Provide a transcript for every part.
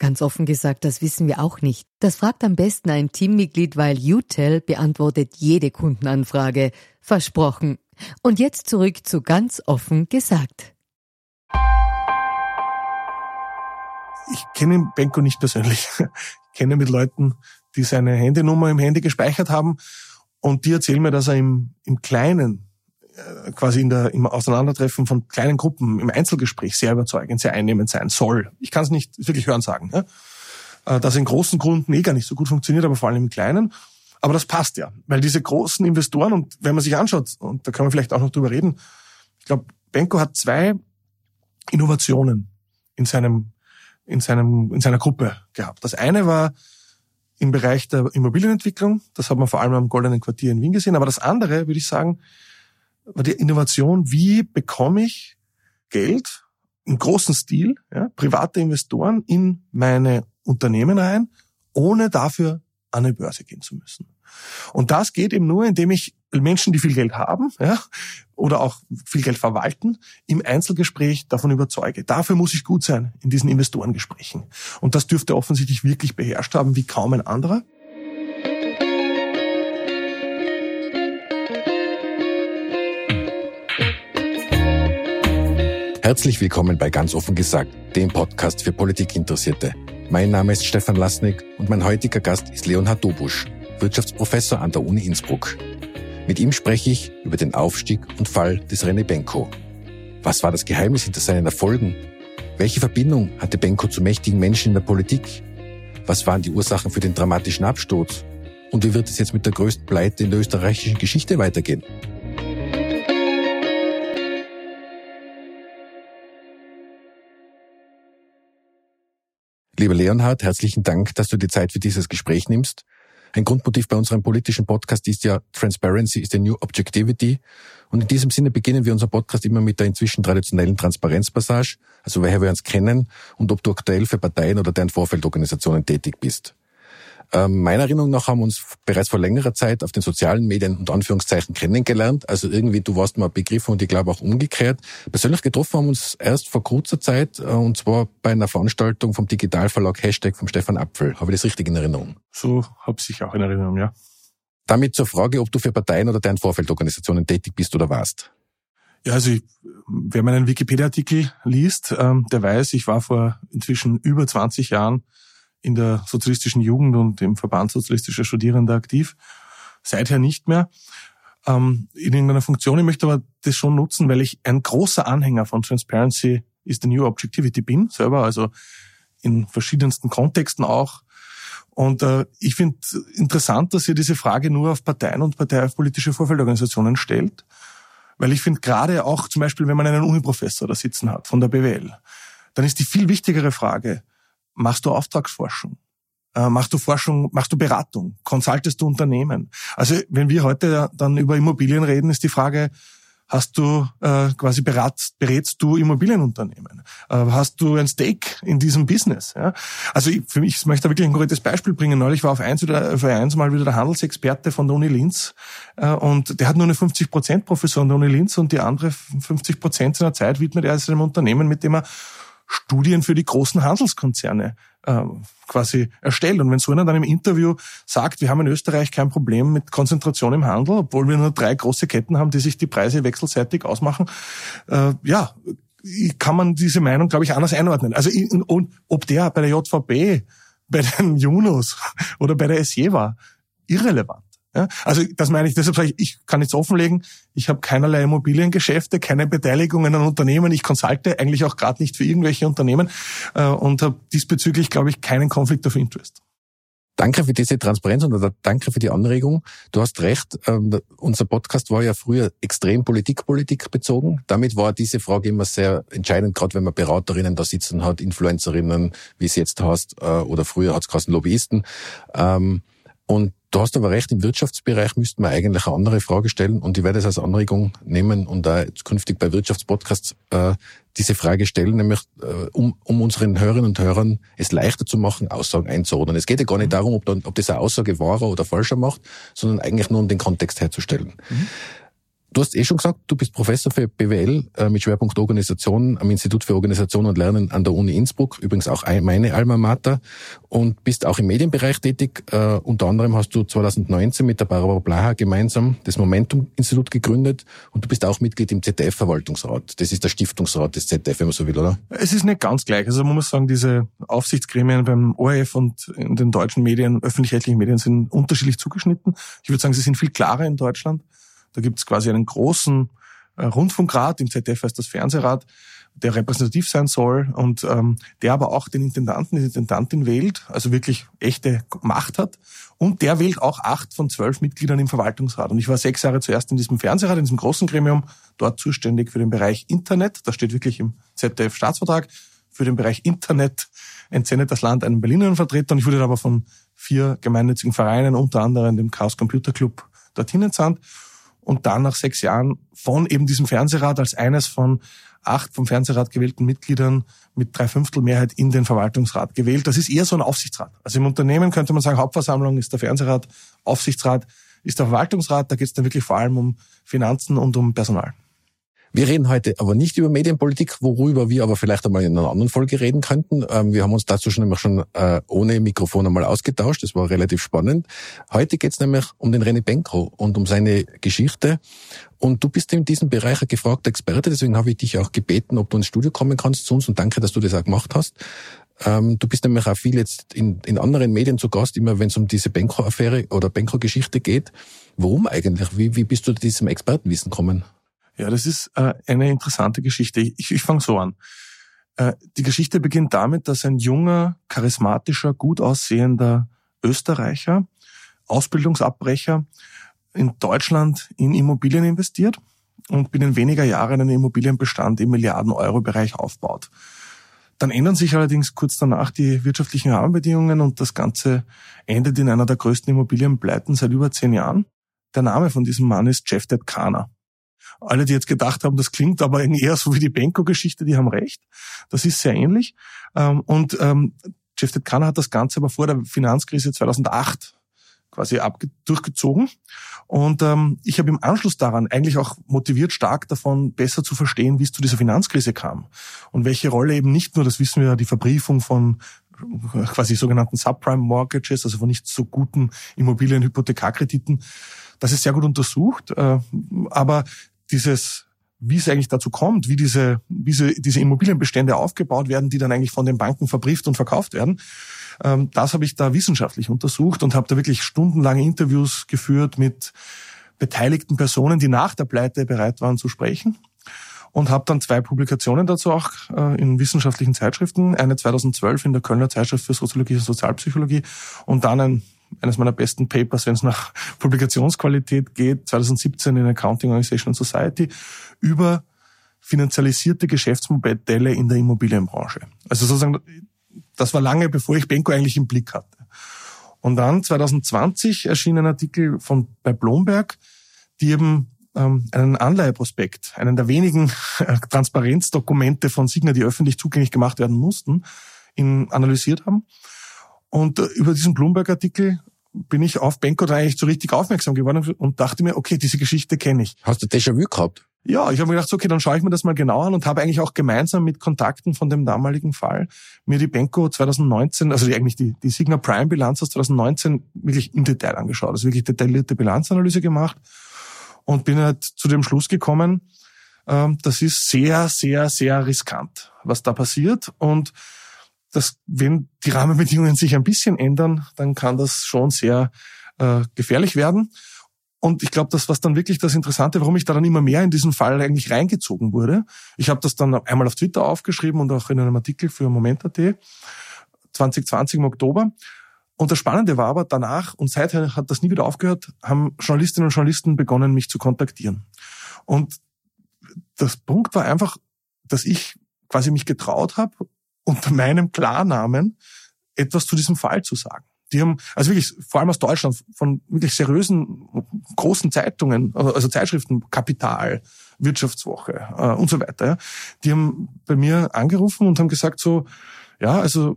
Ganz offen gesagt, das wissen wir auch nicht. Das fragt am besten ein Teammitglied, weil UTEL beantwortet jede Kundenanfrage. Versprochen. Und jetzt zurück zu ganz offen gesagt. Ich kenne Benko nicht persönlich. Ich kenne mit Leuten, die seine Handynummer im Handy gespeichert haben und die erzählen mir, dass er im, im Kleinen quasi in der, im Auseinandertreffen von kleinen Gruppen im Einzelgespräch sehr überzeugend, sehr einnehmend sein soll. Ich kann es nicht wirklich hören sagen. Ja? Äh, dass in großen Gründen eh gar nicht so gut funktioniert, aber vor allem im Kleinen. Aber das passt ja, weil diese großen Investoren und wenn man sich anschaut, und da kann man vielleicht auch noch drüber reden, ich glaube, Benko hat zwei Innovationen in seinem, in seinem, in seiner Gruppe gehabt. Das eine war im Bereich der Immobilienentwicklung. Das hat man vor allem am Goldenen Quartier in Wien gesehen. Aber das andere, würde ich sagen, die Innovation, wie bekomme ich Geld im großen Stil, ja, private Investoren in meine Unternehmen rein, ohne dafür an eine Börse gehen zu müssen. Und das geht eben nur, indem ich Menschen, die viel Geld haben ja, oder auch viel Geld verwalten, im Einzelgespräch davon überzeuge. Dafür muss ich gut sein in diesen Investorengesprächen. Und das dürfte offensichtlich wirklich beherrscht haben wie kaum ein anderer. Herzlich willkommen bei Ganz offen gesagt, dem Podcast für Politikinteressierte. Mein Name ist Stefan Lasnik und mein heutiger Gast ist Leonhard Dobusch, Wirtschaftsprofessor an der Uni Innsbruck. Mit ihm spreche ich über den Aufstieg und Fall des René Benko. Was war das Geheimnis hinter seinen Erfolgen? Welche Verbindung hatte Benko zu mächtigen Menschen in der Politik? Was waren die Ursachen für den dramatischen Absturz? Und wie wird es jetzt mit der größten Pleite in der österreichischen Geschichte weitergehen? Lieber Leonhard, herzlichen Dank, dass du die Zeit für dieses Gespräch nimmst. Ein Grundmotiv bei unserem politischen Podcast ist ja Transparency is the new objectivity. Und in diesem Sinne beginnen wir unseren Podcast immer mit der inzwischen traditionellen Transparenzpassage, also woher wir uns kennen und ob du aktuell für Parteien oder deren Vorfeldorganisationen tätig bist. Ähm, meiner Erinnerung nach haben wir uns bereits vor längerer Zeit auf den sozialen Medien und Anführungszeichen kennengelernt. Also irgendwie, du warst mal Begriff und ich glaube auch umgekehrt. Persönlich getroffen haben wir uns erst vor kurzer Zeit äh, und zwar bei einer Veranstaltung vom Digitalverlag Hashtag vom Stefan Apfel. Habe ich das richtig in Erinnerung? So habe ich auch in Erinnerung, ja. Damit zur Frage, ob du für Parteien oder deren Vorfeldorganisationen tätig bist oder warst. Ja, also ich, wer meinen Wikipedia-Artikel liest, ähm, der weiß, ich war vor inzwischen über 20 Jahren in der sozialistischen Jugend und im Verband sozialistischer Studierender aktiv. Seither nicht mehr ähm, in irgendeiner Funktion. Ich möchte aber das schon nutzen, weil ich ein großer Anhänger von Transparency is the New Objectivity bin, selber, also in verschiedensten Kontexten auch. Und äh, ich finde interessant, dass ihr diese Frage nur auf Parteien und parteipolitische Vorfeldorganisationen stellt, weil ich finde gerade auch zum Beispiel, wenn man einen Uniprofessor da sitzen hat von der BWL, dann ist die viel wichtigere Frage, machst du Auftragsforschung? Äh, machst du Forschung, machst du Beratung? Konsultest du Unternehmen? Also wenn wir heute dann über Immobilien reden, ist die Frage, hast du äh, quasi berat, berätst du Immobilienunternehmen? Äh, hast du ein Stake in diesem Business? Ja? Also ich, für mich, ich möchte da wirklich ein konkretes Beispiel bringen. Neulich war auf eins, wieder, auf eins mal wieder der Handelsexperte von der Uni Linz äh, und der hat nur eine 50% Professor an der Uni Linz und die andere 50% seiner Zeit widmet er seinem Unternehmen, mit dem er Studien für die großen Handelskonzerne äh, quasi erstellt. Und wenn so einer dann im Interview sagt, wir haben in Österreich kein Problem mit Konzentration im Handel, obwohl wir nur drei große Ketten haben, die sich die Preise wechselseitig ausmachen, äh, ja, kann man diese Meinung, glaube ich, anders einordnen. Also und ob der bei der JVB, bei den Junos oder bei der SJ war, irrelevant. Ja, also das meine ich, deshalb sage ich, ich kann nichts offenlegen. Ich habe keinerlei Immobiliengeschäfte, keine Beteiligungen an Unternehmen. Ich konsulte eigentlich auch gerade nicht für irgendwelche Unternehmen äh, und habe diesbezüglich, glaube ich, keinen Konflikt of Interest. Danke für diese Transparenz und danke für die Anregung. Du hast recht, ähm, unser Podcast war ja früher extrem Politik-Politik bezogen. Damit war diese Frage immer sehr entscheidend, gerade wenn man Beraterinnen da sitzen hat, Influencerinnen, wie es jetzt heißt, äh, oder früher hat es Lobbyisten. Ähm, und Du hast aber recht, im Wirtschaftsbereich müssten wir eigentlich eine andere Frage stellen und ich werde es als Anregung nehmen und da künftig bei Wirtschaftspodcasts äh, diese Frage stellen, nämlich äh, um, um unseren Hörerinnen und Hörern es leichter zu machen, Aussagen einzuordnen. Es geht ja gar nicht mhm. darum, ob, dann, ob das eine Aussage wahrer oder falscher macht, sondern eigentlich nur um den Kontext herzustellen. Mhm. Du hast eh schon gesagt, du bist Professor für BWL äh, mit Schwerpunkt Organisation am Institut für Organisation und Lernen an der Uni Innsbruck, übrigens auch meine Alma Mater, und bist auch im Medienbereich tätig. Äh, unter anderem hast du 2019 mit der Barbara Blaha gemeinsam das Momentum-Institut gegründet und du bist auch Mitglied im ZDF-Verwaltungsrat. Das ist der Stiftungsrat des ZDF, wenn man so will, oder? Es ist nicht ganz gleich. Also man muss sagen, diese Aufsichtsgremien beim ORF und in den deutschen Medien, öffentlich-rechtlichen Medien sind unterschiedlich zugeschnitten. Ich würde sagen, sie sind viel klarer in Deutschland. Da gibt es quasi einen großen äh, Rundfunkrat, im ZDF heißt das Fernsehrat, der repräsentativ sein soll und ähm, der aber auch den Intendanten, die Intendantin wählt, also wirklich echte Macht hat. Und der wählt auch acht von zwölf Mitgliedern im Verwaltungsrat. Und ich war sechs Jahre zuerst in diesem Fernsehrat, in diesem großen Gremium, dort zuständig für den Bereich Internet. Das steht wirklich im ZDF-Staatsvertrag. Für den Bereich Internet entsendet das Land einen Berliner Vertreter. Und ich wurde aber von vier gemeinnützigen Vereinen, unter anderem dem Chaos Computer Club, dorthin entsandt und dann nach sechs Jahren von eben diesem Fernsehrat als eines von acht vom Fernsehrat gewählten Mitgliedern mit drei Mehrheit in den Verwaltungsrat gewählt. Das ist eher so ein Aufsichtsrat. Also im Unternehmen könnte man sagen, Hauptversammlung ist der Fernsehrat, Aufsichtsrat ist der Verwaltungsrat. Da geht es dann wirklich vor allem um Finanzen und um Personal. Wir reden heute aber nicht über Medienpolitik, worüber wir aber vielleicht einmal in einer anderen Folge reden könnten. Ähm, wir haben uns dazu schon nämlich schon äh, ohne Mikrofon einmal ausgetauscht. Das war relativ spannend. Heute geht es nämlich um den René Benko und um seine Geschichte. Und du bist in diesem Bereich ein gefragter Experte, deswegen habe ich dich auch gebeten, ob du ins Studio kommen kannst zu uns und danke, dass du das auch gemacht hast. Ähm, du bist nämlich auch viel jetzt in, in anderen Medien zu Gast, immer wenn es um diese Benko-Affäre oder Benko-Geschichte geht. Warum eigentlich? Wie, wie bist du zu diesem Expertenwissen gekommen? Ja, das ist äh, eine interessante Geschichte. Ich, ich fange so an. Äh, die Geschichte beginnt damit, dass ein junger, charismatischer, gut aussehender Österreicher, Ausbildungsabbrecher, in Deutschland in Immobilien investiert und binnen weniger Jahre einen Immobilienbestand im Milliarden-Euro-Bereich aufbaut. Dann ändern sich allerdings kurz danach die wirtschaftlichen Rahmenbedingungen und das Ganze endet in einer der größten Immobilienpleiten seit über zehn Jahren. Der Name von diesem Mann ist Jeff Kana. Alle, die jetzt gedacht haben, das klingt aber eher so wie die Benko-Geschichte, die haben recht. Das ist sehr ähnlich. Ähm, und ähm, Jeff Kahn hat das Ganze aber vor der Finanzkrise 2008 quasi durchgezogen. Und ähm, ich habe im Anschluss daran eigentlich auch motiviert, stark davon besser zu verstehen, wie es zu dieser Finanzkrise kam. Und welche Rolle eben nicht nur, das wissen wir ja, die Verbriefung von quasi sogenannten Subprime Mortgages, also von nicht so guten Immobilien-Hypothekarkrediten, das ist sehr gut untersucht. Äh, aber dieses wie es eigentlich dazu kommt, wie diese, wie diese, diese Immobilienbestände aufgebaut werden, die dann eigentlich von den Banken verbrieft und verkauft werden. Ähm, das habe ich da wissenschaftlich untersucht und habe da wirklich stundenlange Interviews geführt mit beteiligten Personen, die nach der Pleite bereit waren zu sprechen. Und habe dann zwei Publikationen dazu auch äh, in wissenschaftlichen Zeitschriften. Eine 2012 in der Kölner Zeitschrift für Soziologie und Sozialpsychologie und dann ein eines meiner besten Papers, wenn es nach Publikationsqualität geht, 2017 in Accounting Organization Society, über finanzialisierte Geschäftsmodelle in der Immobilienbranche. Also sozusagen, das war lange bevor ich Benko eigentlich im Blick hatte. Und dann 2020 erschien ein Artikel von bei Blomberg, die eben ähm, einen Anleiheprospekt, einen der wenigen äh, Transparenzdokumente von Signa, die öffentlich zugänglich gemacht werden mussten, in, analysiert haben. Und äh, über diesen Bloomberg-Artikel bin ich auf Benko da eigentlich so richtig aufmerksam geworden und dachte mir, okay, diese Geschichte kenne ich. Hast du Déjà-vu gehabt? Ja, ich habe mir gedacht, okay, dann schaue ich mir das mal genau an und habe eigentlich auch gemeinsam mit Kontakten von dem damaligen Fall mir die Benko 2019, also die, eigentlich die, die Signa Prime Bilanz aus 2019 wirklich im Detail angeschaut, also wirklich detaillierte Bilanzanalyse gemacht und bin halt zu dem Schluss gekommen, ähm, das ist sehr, sehr, sehr riskant, was da passiert und dass wenn die Rahmenbedingungen sich ein bisschen ändern, dann kann das schon sehr äh, gefährlich werden. Und ich glaube, das was dann wirklich das Interessante, warum ich da dann immer mehr in diesen Fall eigentlich reingezogen wurde. Ich habe das dann einmal auf Twitter aufgeschrieben und auch in einem Artikel für Moment.at 2020 im Oktober. Und das Spannende war aber danach, und seither hat das nie wieder aufgehört, haben Journalistinnen und Journalisten begonnen, mich zu kontaktieren. Und das Punkt war einfach, dass ich quasi mich getraut habe, unter meinem Klarnamen etwas zu diesem Fall zu sagen. Die haben, also wirklich, vor allem aus Deutschland, von wirklich seriösen, großen Zeitungen, also Zeitschriften, Kapital, Wirtschaftswoche äh, und so weiter, ja, die haben bei mir angerufen und haben gesagt so, ja, also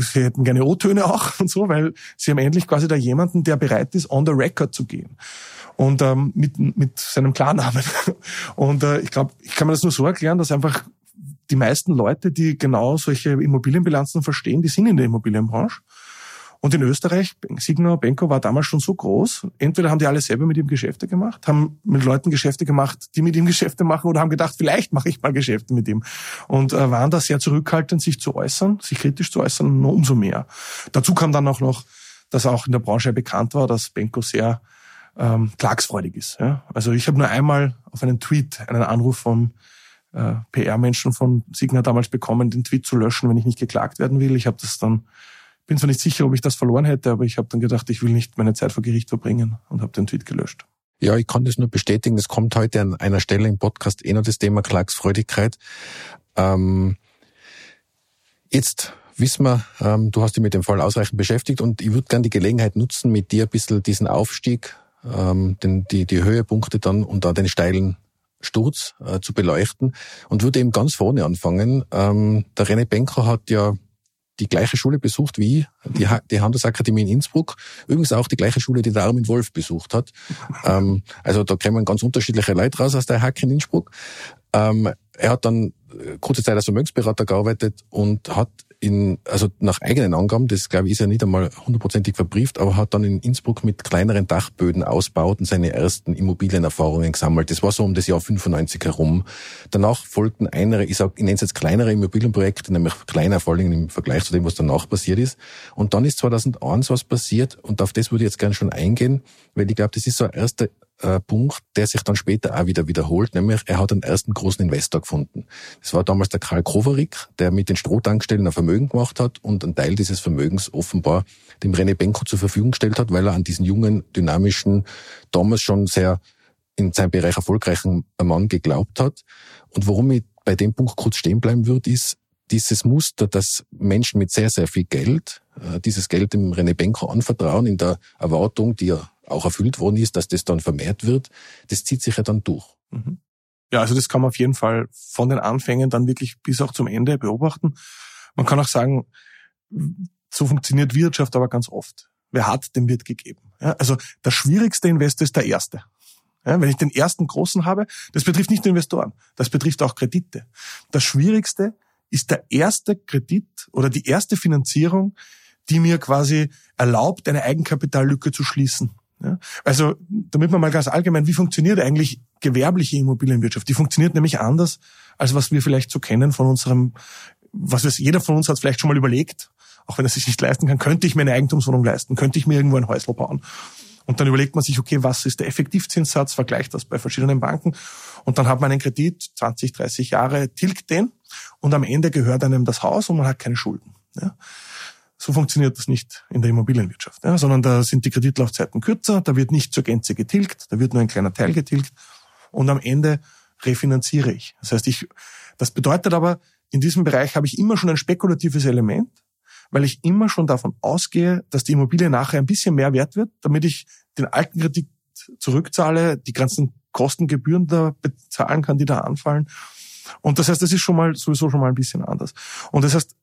sie hätten gerne O-Töne auch und so, weil sie haben endlich quasi da jemanden, der bereit ist, on the record zu gehen. Und ähm, mit, mit seinem Klarnamen. Und äh, ich glaube, ich kann mir das nur so erklären, dass einfach die meisten Leute, die genau solche Immobilienbilanzen verstehen, die sind in der Immobilienbranche. Und in Österreich, Signa Benko war damals schon so groß, entweder haben die alle selber mit ihm Geschäfte gemacht, haben mit Leuten Geschäfte gemacht, die mit ihm Geschäfte machen, oder haben gedacht, vielleicht mache ich mal Geschäfte mit ihm. Und äh, waren da sehr zurückhaltend, sich zu äußern, sich kritisch zu äußern, nur umso mehr. Dazu kam dann auch noch, dass auch in der Branche bekannt war, dass Benko sehr ähm, klagsfreudig ist. Ja? Also ich habe nur einmal auf einen Tweet einen Anruf vom äh, PR-Menschen von Signa damals bekommen, den Tweet zu löschen, wenn ich nicht geklagt werden will. Ich habe das dann bin zwar nicht sicher, ob ich das verloren hätte, aber ich habe dann gedacht, ich will nicht meine Zeit vor Gericht verbringen und habe den Tweet gelöscht. Ja, ich kann das nur bestätigen. Es kommt heute an einer Stelle im Podcast eh noch das Thema Klagsfreudigkeit. Ähm, jetzt wissen wir, ähm, du hast dich mit dem Fall ausreichend beschäftigt und ich würde gerne die Gelegenheit nutzen, mit dir ein bisschen diesen Aufstieg, ähm, den, die, die Höhepunkte dann und auch den steilen Sturz äh, zu beleuchten und würde eben ganz vorne anfangen. Ähm, der René Benker hat ja die gleiche Schule besucht wie die, die Handelsakademie in Innsbruck. Übrigens auch die gleiche Schule, die der Armin Wolf besucht hat. ähm, also da kommen ganz unterschiedliche Leute raus aus der Hack in Innsbruck. Ähm, er hat dann äh, kurze Zeit als Vermögensberater gearbeitet und hat in, also nach eigenen Angaben, das glaube ich ist ja nicht einmal hundertprozentig verbrieft, aber hat dann in Innsbruck mit kleineren Dachböden ausbaut und seine ersten Immobilienerfahrungen gesammelt. Das war so um das Jahr 95 herum. Danach folgten einere, ich sag, ich nenne es jetzt kleinere Immobilienprojekte, nämlich kleiner vor allem im Vergleich zu dem, was danach passiert ist. Und dann ist 2001 was passiert und auf das würde ich jetzt gerne schon eingehen, weil ich glaube, das ist so ein erster äh, Punkt, der sich dann später auch wieder wiederholt, nämlich er hat einen ersten großen Investor gefunden. Das war damals der Karl Kroverik, der mit den Strohtankstellen ein Vermögen gemacht hat und einen Teil dieses Vermögens offenbar dem René Benko zur Verfügung gestellt hat, weil er an diesen jungen, dynamischen, damals schon sehr in seinem Bereich erfolgreichen Mann geglaubt hat. Und warum ich bei dem Punkt kurz stehen bleiben würde, ist dieses Muster, dass Menschen mit sehr, sehr viel Geld äh, dieses Geld dem René Benko anvertrauen, in der Erwartung, die ja auch erfüllt worden ist, dass das dann vermehrt wird, das zieht sich ja dann durch. Mhm. Ja, also das kann man auf jeden Fall von den Anfängen dann wirklich bis auch zum Ende beobachten. Man kann auch sagen, so funktioniert Wirtschaft aber ganz oft. Wer hat, dem wird gegeben. Ja, also der schwierigste Investor ist der erste. Ja, wenn ich den ersten großen habe, das betrifft nicht nur Investoren, das betrifft auch Kredite. Das Schwierigste ist der erste Kredit oder die erste Finanzierung, die mir quasi erlaubt, eine Eigenkapitallücke zu schließen. Ja? Also, damit man mal ganz allgemein, wie funktioniert eigentlich gewerbliche Immobilienwirtschaft? Die funktioniert nämlich anders, als was wir vielleicht so kennen von unserem, was weiß, jeder von uns hat vielleicht schon mal überlegt, auch wenn er sich nicht leisten kann, könnte ich mir eine Eigentumswohnung leisten, könnte ich mir irgendwo ein Häusl bauen. Und dann überlegt man sich, okay, was ist der Effektivzinssatz, vergleicht das bei verschiedenen Banken und dann hat man einen Kredit, 20, 30 Jahre, tilgt den und am Ende gehört einem das Haus und man hat keine Schulden. Ja. So funktioniert das nicht in der Immobilienwirtschaft, ja, sondern da sind die Kreditlaufzeiten kürzer, da wird nicht zur Gänze getilgt, da wird nur ein kleiner Teil getilgt und am Ende refinanziere ich. Das heißt, ich, das bedeutet aber, in diesem Bereich habe ich immer schon ein spekulatives Element, weil ich immer schon davon ausgehe, dass die Immobilie nachher ein bisschen mehr wert wird, damit ich den alten Kredit zurückzahle, die ganzen Kostengebühren da bezahlen kann, die da anfallen. Und das heißt, das ist schon mal sowieso schon mal ein bisschen anders. Und das heißt,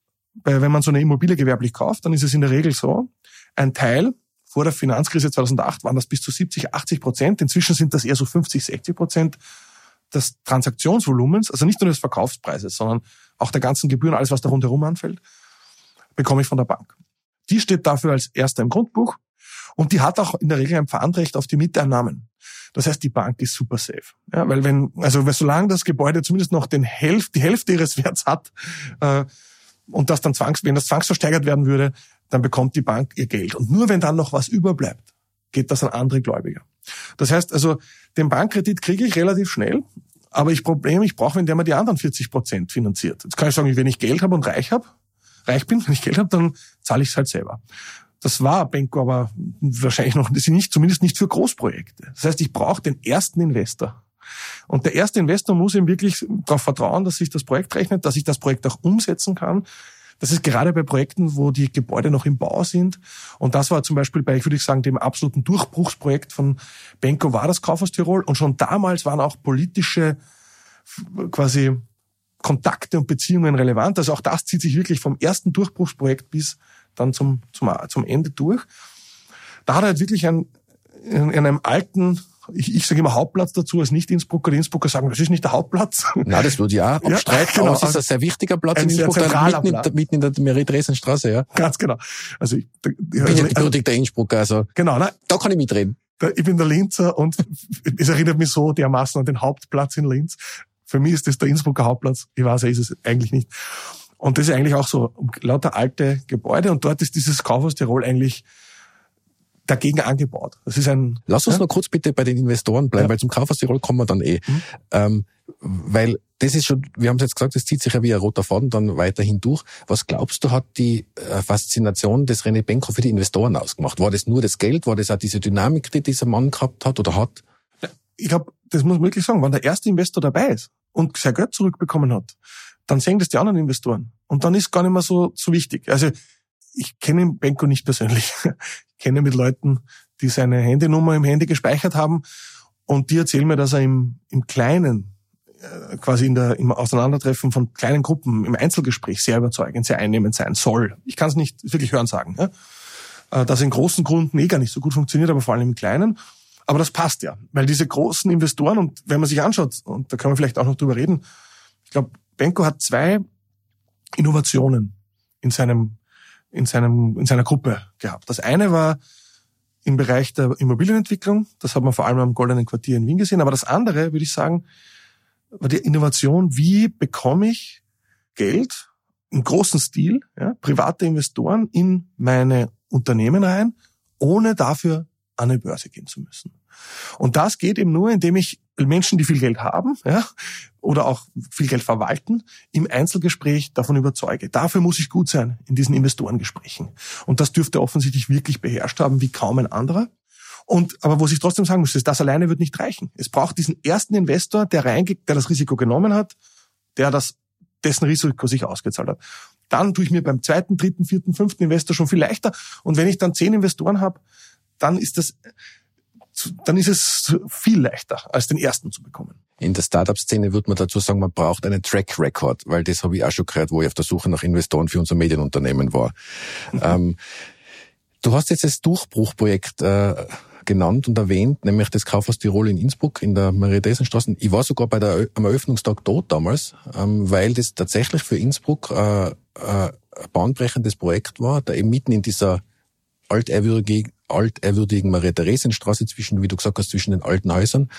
wenn man so eine Immobilie gewerblich kauft, dann ist es in der Regel so, ein Teil, vor der Finanzkrise 2008 waren das bis zu 70, 80 Prozent, inzwischen sind das eher so 50, 60 Prozent des Transaktionsvolumens, also nicht nur des Verkaufspreises, sondern auch der ganzen Gebühren, alles was da rundherum anfällt, bekomme ich von der Bank. Die steht dafür als erster im Grundbuch und die hat auch in der Regel ein Pfandrecht auf die Mieteinnahmen. Das heißt, die Bank ist super safe. Ja, weil wenn, also solange das Gebäude zumindest noch den Hälfte, die Hälfte ihres Werts hat, äh, und das dann zwangs, wenn das zwangsversteigert werden würde, dann bekommt die Bank ihr Geld. Und nur wenn dann noch was überbleibt, geht das an andere Gläubiger. Das heißt also, den Bankkredit kriege ich relativ schnell, aber ich Problem, ich brauche, wenn der mal die anderen 40 Prozent finanziert. Jetzt kann ich sagen, wenn ich Geld habe und reich habe, reich bin, wenn ich Geld habe, dann zahle ich es halt selber. Das war Benko aber wahrscheinlich noch nicht, zumindest nicht für Großprojekte. Das heißt, ich brauche den ersten Investor. Und der erste Investor muss ihm wirklich darauf vertrauen, dass sich das Projekt rechnet, dass ich das Projekt auch umsetzen kann. Das ist gerade bei Projekten, wo die Gebäude noch im Bau sind. Und das war zum Beispiel bei, ich würde sagen, dem absoluten Durchbruchsprojekt von Benko war das Kaufhaus Tirol. Und schon damals waren auch politische quasi Kontakte und Beziehungen relevant. Also auch das zieht sich wirklich vom ersten Durchbruchsprojekt bis dann zum, zum, zum Ende durch. Da hat er halt wirklich ein, in, in einem alten ich, ich sage immer Hauptplatz dazu als Nicht-Innsbrucker. Die Innsbrucker sagen, das ist nicht der Hauptplatz. Na, das würde ich auch abstreiten, ja, genau. aber es ist ein sehr wichtiger Platz ein in Innsbruck, mitten, in, mitten in der Marie-Dresen-Straße, ja. Ganz genau. Also ich, ich bin also, ja gebürtigter Innsbrucker, also genau, nein, da kann ich mitreden. Ich bin der Linzer und es erinnert mich so dermaßen an den Hauptplatz in Linz. Für mich ist das der Innsbrucker Hauptplatz. Ich weiß, er ist es eigentlich nicht. Und das ist eigentlich auch so lauter alte Gebäude und dort ist dieses Kaufhaus Tirol eigentlich dagegen angebaut. Das ist ein. Lass uns ja? noch kurz bitte bei den Investoren bleiben, ja. weil zum Kaufhaus Tirol kommen wir dann eh. Mhm. Ähm, weil das ist schon, wir haben es jetzt gesagt, das zieht sich ja wie ein roter Faden dann weiterhin durch. Was glaubst du, hat die äh, Faszination des René Benko für die Investoren ausgemacht? War das nur das Geld? War das auch diese Dynamik, die dieser Mann gehabt hat oder hat? Ich glaube, das muss man wirklich sagen, wenn der erste Investor dabei ist und sein Geld zurückbekommen hat, dann sehen das die anderen Investoren. Und dann ist gar nicht mehr so, so wichtig. Also ich kenne Benko nicht persönlich. Ich kenne mit Leuten, die seine Handynummer im Handy gespeichert haben und die erzählen mir, dass er im, im Kleinen, äh, quasi in der, im Auseinandertreffen von kleinen Gruppen, im Einzelgespräch sehr überzeugend, sehr einnehmend sein soll. Ich kann es nicht wirklich hören sagen. Ja? Äh, dass in großen Gründen eh gar nicht so gut funktioniert, aber vor allem im Kleinen. Aber das passt ja, weil diese großen Investoren und wenn man sich anschaut, und da können wir vielleicht auch noch drüber reden, ich glaube, Benko hat zwei Innovationen in seinem in, seinem, in seiner Gruppe gehabt. Das eine war im Bereich der Immobilienentwicklung. Das hat man vor allem am Goldenen Quartier in Wien gesehen. Aber das andere, würde ich sagen, war die Innovation. Wie bekomme ich Geld im großen Stil, ja, private Investoren in meine Unternehmen rein, ohne dafür an eine Börse gehen zu müssen. Und das geht eben nur, indem ich Menschen, die viel Geld haben, ja, oder auch viel Geld verwalten, im Einzelgespräch davon überzeuge. Dafür muss ich gut sein in diesen Investorengesprächen. Und das dürfte offensichtlich wirklich beherrscht haben wie kaum ein anderer. Und, aber was ich trotzdem sagen muss, ist, das alleine wird nicht reichen. Es braucht diesen ersten Investor, der reingeht, der das Risiko genommen hat, der das, dessen Risiko sich ausgezahlt hat. Dann tue ich mir beim zweiten, dritten, vierten, fünften Investor schon viel leichter. Und wenn ich dann zehn Investoren habe, dann ist das dann ist es viel leichter, als den ersten zu bekommen. In der Startup-Szene würde man dazu sagen, man braucht einen Track Record, weil das habe ich auch schon gehört, wo ich auf der Suche nach Investoren für unser Medienunternehmen war. Mhm. Ähm, du hast jetzt das Durchbruchprojekt äh, genannt und erwähnt, nämlich das Kaufhaus Tirol in Innsbruck in der Maria-Thesen-Straße. Ich war sogar bei der, am Eröffnungstag dort damals, ähm, weil das tatsächlich für Innsbruck äh, äh, ein bahnbrechendes Projekt war, da eben mitten in dieser altehrwürdigen, altehrwürdigen Maria-Theresien-Straße zwischen, wie du gesagt hast, zwischen den alten Häusern.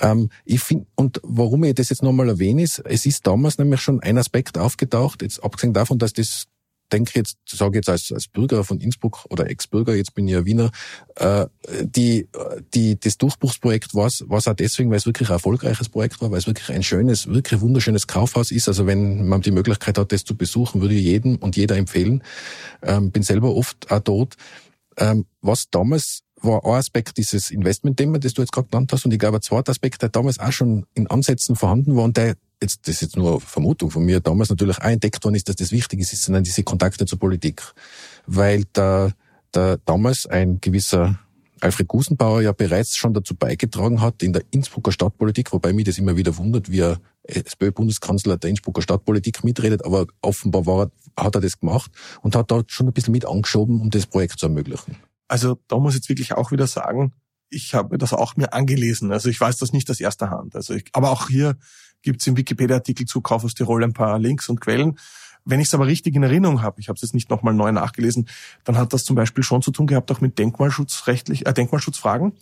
Ähm, ich finde, und warum ich das jetzt nochmal erwähne, ist, es ist damals nämlich schon ein Aspekt aufgetaucht, jetzt abgesehen davon, dass das denke jetzt, sage jetzt als, als Bürger von Innsbruck oder Ex-Bürger, jetzt bin ich ja Wiener, äh, die, die, das Durchbruchsprojekt war es auch deswegen, weil es wirklich ein erfolgreiches Projekt war, weil es wirklich ein schönes, wirklich wunderschönes Kaufhaus ist. Also wenn man die Möglichkeit hat, das zu besuchen, würde ich jedem und jeder empfehlen. Ähm, bin selber oft auch dort. Ähm, was damals war ein Aspekt dieses Investment-Thema, das du jetzt gerade genannt hast, und ich glaube, ein zweiter Aspekt, der damals auch schon in Ansätzen vorhanden war und der jetzt, das ist jetzt nur eine Vermutung von mir, damals natürlich auch entdeckt worden ist, dass das wichtig ist, sind dann diese Kontakte zur Politik. Weil da, da damals ein gewisser Alfred Gusenbauer ja bereits schon dazu beigetragen hat in der Innsbrucker Stadtpolitik, wobei mich das immer wieder wundert, wie ein SPÖ-Bundeskanzler der Innsbrucker Stadtpolitik mitredet, aber offenbar war, hat er das gemacht und hat dort schon ein bisschen mit angeschoben, um das Projekt zu ermöglichen. Also da muss ich jetzt wirklich auch wieder sagen, ich habe das auch mir angelesen. Also ich weiß das nicht aus erster Hand. Also ich, aber auch hier gibt es im Wikipedia-Artikel zu Kauf aus Tirol ein paar Links und Quellen. Wenn ich es aber richtig in Erinnerung habe, ich habe es jetzt nicht nochmal neu nachgelesen, dann hat das zum Beispiel schon zu tun gehabt auch mit Denkmalschutzrechtlich, äh, Denkmalschutzfragen.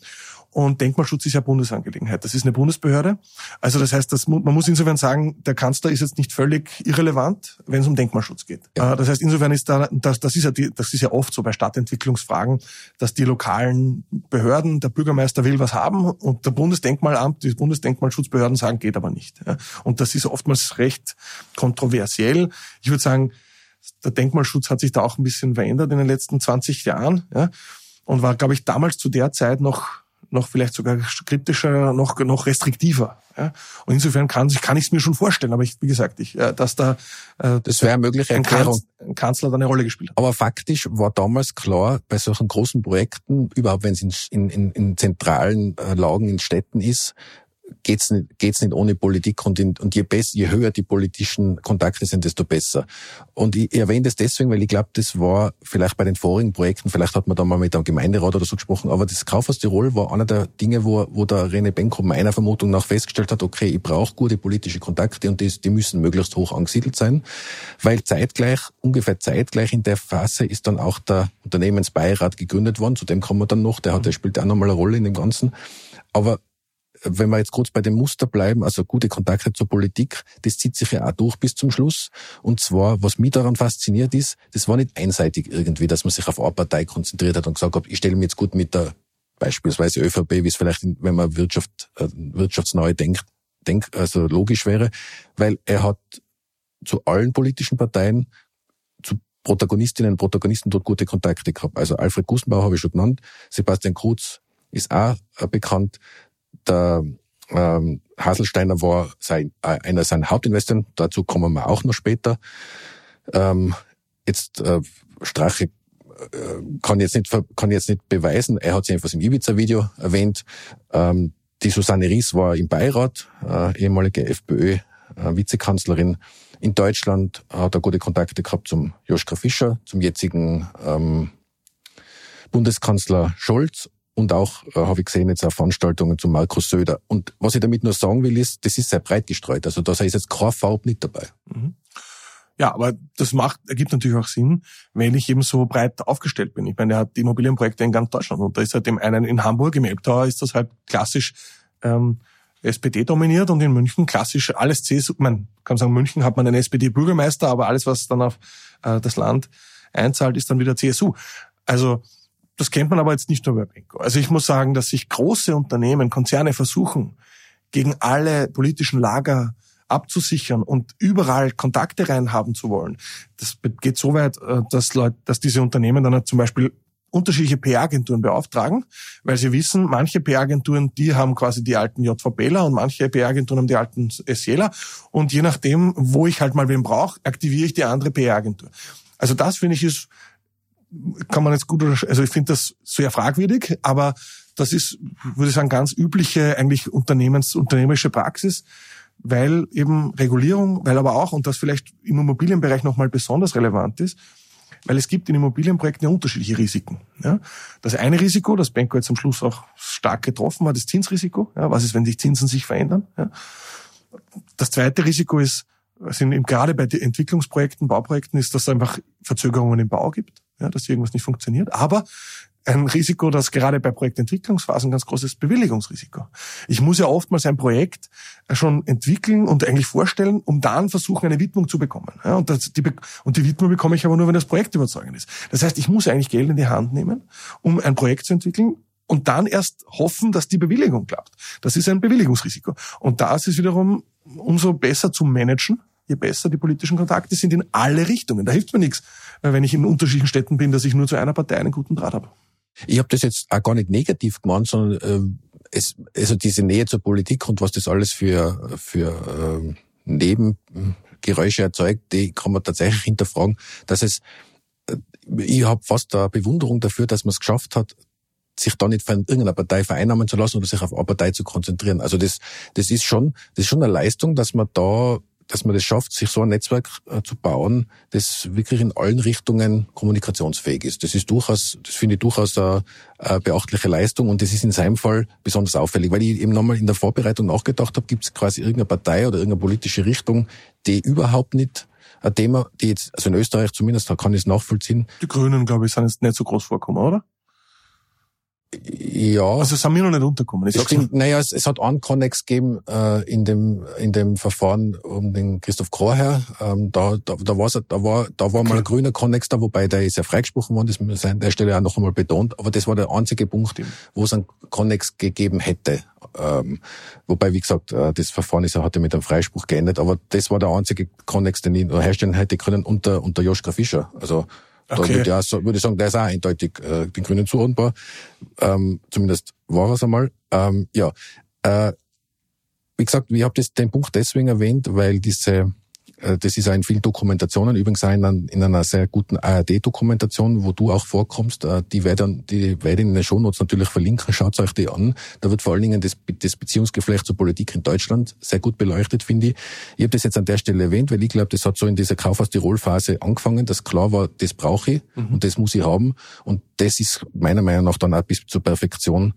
Und Denkmalschutz ist ja Bundesangelegenheit. Das ist eine Bundesbehörde. Also das heißt, das, man muss insofern sagen, der Kanzler ist jetzt nicht völlig irrelevant, wenn es um Denkmalschutz geht. Ja. Äh, das heißt, insofern ist da, das, das ist ja die, das ist ja oft so bei Stadtentwicklungsfragen, dass die lokalen Behörden, der Bürgermeister will was haben und der Bundesdenkmalamt, die Bundesdenkmalschutzbehörden sagen, geht aber nicht. Und das ist oftmals recht kontroversiell. Ich würde sagen, der Denkmalschutz hat sich da auch ein bisschen verändert in den letzten 20 Jahren ja, und war, glaube ich, damals zu der Zeit noch noch vielleicht sogar kritischer, noch, noch restriktiver. Ja? Und insofern kann, kann ich es mir schon vorstellen, aber ich, wie gesagt, ich, äh, dass da äh, das wäre eine mögliche Erklärung. Ein Kanzler da eine Rolle gespielt hat. Aber faktisch war damals klar, bei solchen großen Projekten, überhaupt wenn es in, in, in zentralen äh, Lagen in Städten ist, geht's nicht, geht's nicht ohne Politik und, in, und je besser, je höher die politischen Kontakte sind, desto besser. Und ich, erwähne das deswegen, weil ich glaube, das war vielleicht bei den vorigen Projekten, vielleicht hat man da mal mit einem Gemeinderat oder so gesprochen, aber das Kaufhaus Tirol war einer der Dinge, wo, wo der René Benko meiner Vermutung nach festgestellt hat, okay, ich brauche gute politische Kontakte und die, die müssen möglichst hoch angesiedelt sein, weil zeitgleich, ungefähr zeitgleich in der Phase ist dann auch der Unternehmensbeirat gegründet worden, zu dem kommen wir dann noch, der hat, der spielt auch nochmal eine Rolle in dem Ganzen. Aber wenn wir jetzt kurz bei dem Muster bleiben, also gute Kontakte zur Politik, das zieht sich ja auch durch bis zum Schluss. Und zwar, was mich daran fasziniert ist, das war nicht einseitig irgendwie, dass man sich auf eine Partei konzentriert hat und gesagt hat, ich stelle mich jetzt gut mit der beispielsweise ÖVP, wie es vielleicht, wenn man Wirtschaft, äh, wirtschaftsneu denkt, denk, also logisch wäre, weil er hat zu allen politischen Parteien, zu Protagonistinnen und Protagonisten dort gute Kontakte gehabt. Also Alfred Gusenbauer habe ich schon genannt, Sebastian Kruz ist auch äh, bekannt der ähm, Haselsteiner war sein, äh, einer seiner Hauptinvestoren, dazu kommen wir auch noch später. Ähm, jetzt äh, Strache äh, kann jetzt nicht kann jetzt nicht beweisen, er hat sich einfach im Ibiza-Video erwähnt. Ähm, die Susanne Ries war im Beirat, äh, ehemalige FPÖ-Vizekanzlerin. Äh, In Deutschland hat er gute Kontakte gehabt zum Joschka Fischer, zum jetzigen ähm, Bundeskanzler Scholz und auch, äh, habe ich gesehen, jetzt auch Veranstaltungen zu Markus Söder. Und was ich damit nur sagen will, ist, das ist sehr breit gestreut. Also da ist jetzt keine Farbe nicht dabei. Mhm. Ja, aber das macht, ergibt natürlich auch Sinn, wenn ich eben so breit aufgestellt bin. Ich meine, er hat Immobilienprojekte in ganz Deutschland und da ist halt dem einen in Hamburg, im Elbtower ist das halt klassisch ähm, SPD dominiert und in München klassisch alles CSU. Man kann sagen, München hat man einen SPD-Bürgermeister, aber alles, was dann auf äh, das Land einzahlt, ist dann wieder CSU. Also das kennt man aber jetzt nicht nur bei Benko. Also ich muss sagen, dass sich große Unternehmen, Konzerne versuchen, gegen alle politischen Lager abzusichern und überall Kontakte reinhaben zu wollen. Das geht so weit, äh, dass Leute, dass diese Unternehmen dann zum Beispiel unterschiedliche PR-Agenturen beauftragen, weil sie wissen, manche PR-Agenturen, die haben quasi die alten JVBler und manche PR-Agenturen haben die alten SJler und je nachdem, wo ich halt mal wen brauche, aktiviere ich die andere PR-Agentur. Also das finde ich ist kann man jetzt gut, also ich finde das sehr fragwürdig, aber das ist, würde ich sagen, ganz übliche eigentlich Unternehmens, unternehmerische Praxis, weil eben Regulierung, weil aber auch, und das vielleicht im Immobilienbereich nochmal besonders relevant ist, weil es gibt in Immobilienprojekten ja unterschiedliche Risiken. Ja. Das eine Risiko, das Benko jetzt am Schluss auch stark getroffen hat, das Zinsrisiko. Ja. Was ist, wenn die Zinsen sich verändern? Ja. Das zweite Risiko ist, sind eben gerade bei den Entwicklungsprojekten, Bauprojekten, ist, dass es einfach Verzögerungen im Bau gibt ja, dass irgendwas nicht funktioniert. Aber ein Risiko, das gerade bei Projektentwicklungsphasen ganz großes Bewilligungsrisiko. Ich muss ja oftmals ein Projekt schon entwickeln und eigentlich vorstellen, um dann versuchen, eine Widmung zu bekommen. Ja, und, das, die, und die Widmung bekomme ich aber nur, wenn das Projekt überzeugend ist. Das heißt, ich muss eigentlich Geld in die Hand nehmen, um ein Projekt zu entwickeln und dann erst hoffen, dass die Bewilligung klappt. Das ist ein Bewilligungsrisiko. Und das ist wiederum umso besser zu managen, je besser die politischen Kontakte sind in alle Richtungen. Da hilft mir nichts, äh, wenn ich in unterschiedlichen Städten bin, dass ich nur zu einer Partei einen guten Draht habe. Ich habe das jetzt auch gar nicht negativ gemeint, sondern äh, es, also diese Nähe zur Politik und was das alles für, für äh, Nebengeräusche erzeugt, die kann man tatsächlich hinterfragen, dass es äh, ich habe fast eine Bewunderung dafür, dass man es geschafft hat, sich da nicht von irgendeiner Partei vereinnahmen zu lassen oder sich auf eine Partei zu konzentrieren. Also das, das ist schon, das ist schon eine Leistung, dass man da dass man das schafft, sich so ein Netzwerk äh, zu bauen, das wirklich in allen Richtungen kommunikationsfähig ist. Das ist durchaus, das finde ich durchaus eine, eine beachtliche Leistung und das ist in seinem Fall besonders auffällig, weil ich eben nochmal in der Vorbereitung nachgedacht habe, gibt es quasi irgendeine Partei oder irgendeine politische Richtung, die überhaupt nicht ein Thema, die jetzt, also in Österreich zumindest, da kann ich es nachvollziehen. Die Grünen, glaube ich, sind jetzt nicht so groß vorkommen, oder? Ja. Also sind wir noch nicht runtergekommen. Ich stimmt, naja, es, es hat einen Connex gegeben äh, in dem in dem Verfahren um den Christoph Kroher. Ähm, da da, da, war's, da war da war okay. mal ein grüner Connex da, wobei der ist ja freigesprochen worden, das muss an der Stelle auch noch einmal betont. Aber das war der einzige Punkt, wo es einen Connex gegeben hätte. Ähm, wobei, wie gesagt, äh, das Verfahren ist, hat ja mit einem Freispruch geendet, aber das war der einzige Connex, den ich herstellen hätte können unter, unter Joschka Fischer. Also da okay. würde, ich würde ich sagen, der ist auch eindeutig äh, den Grünen zuordnbar. Ähm, zumindest war es einmal. Ähm, ja, äh, wie gesagt, ich habe den Punkt deswegen erwähnt, weil diese das ist auch in vielen Dokumentationen, übrigens auch in, einer sehr guten ARD-Dokumentation, wo du auch vorkommst. Äh, die werde, die werde ich in den Shownotes natürlich verlinken. Schaut euch die an. Da wird vor allen Dingen das, das Beziehungsgeflecht zur Politik in Deutschland sehr gut beleuchtet, finde ich. Ich habe das jetzt an der Stelle erwähnt, weil ich glaube, das hat so in dieser Kauf aus Tirol-Phase angefangen, dass klar war, das brauche ich mhm. und das muss ich haben. Und das ist meiner Meinung nach dann auch bis zur Perfektion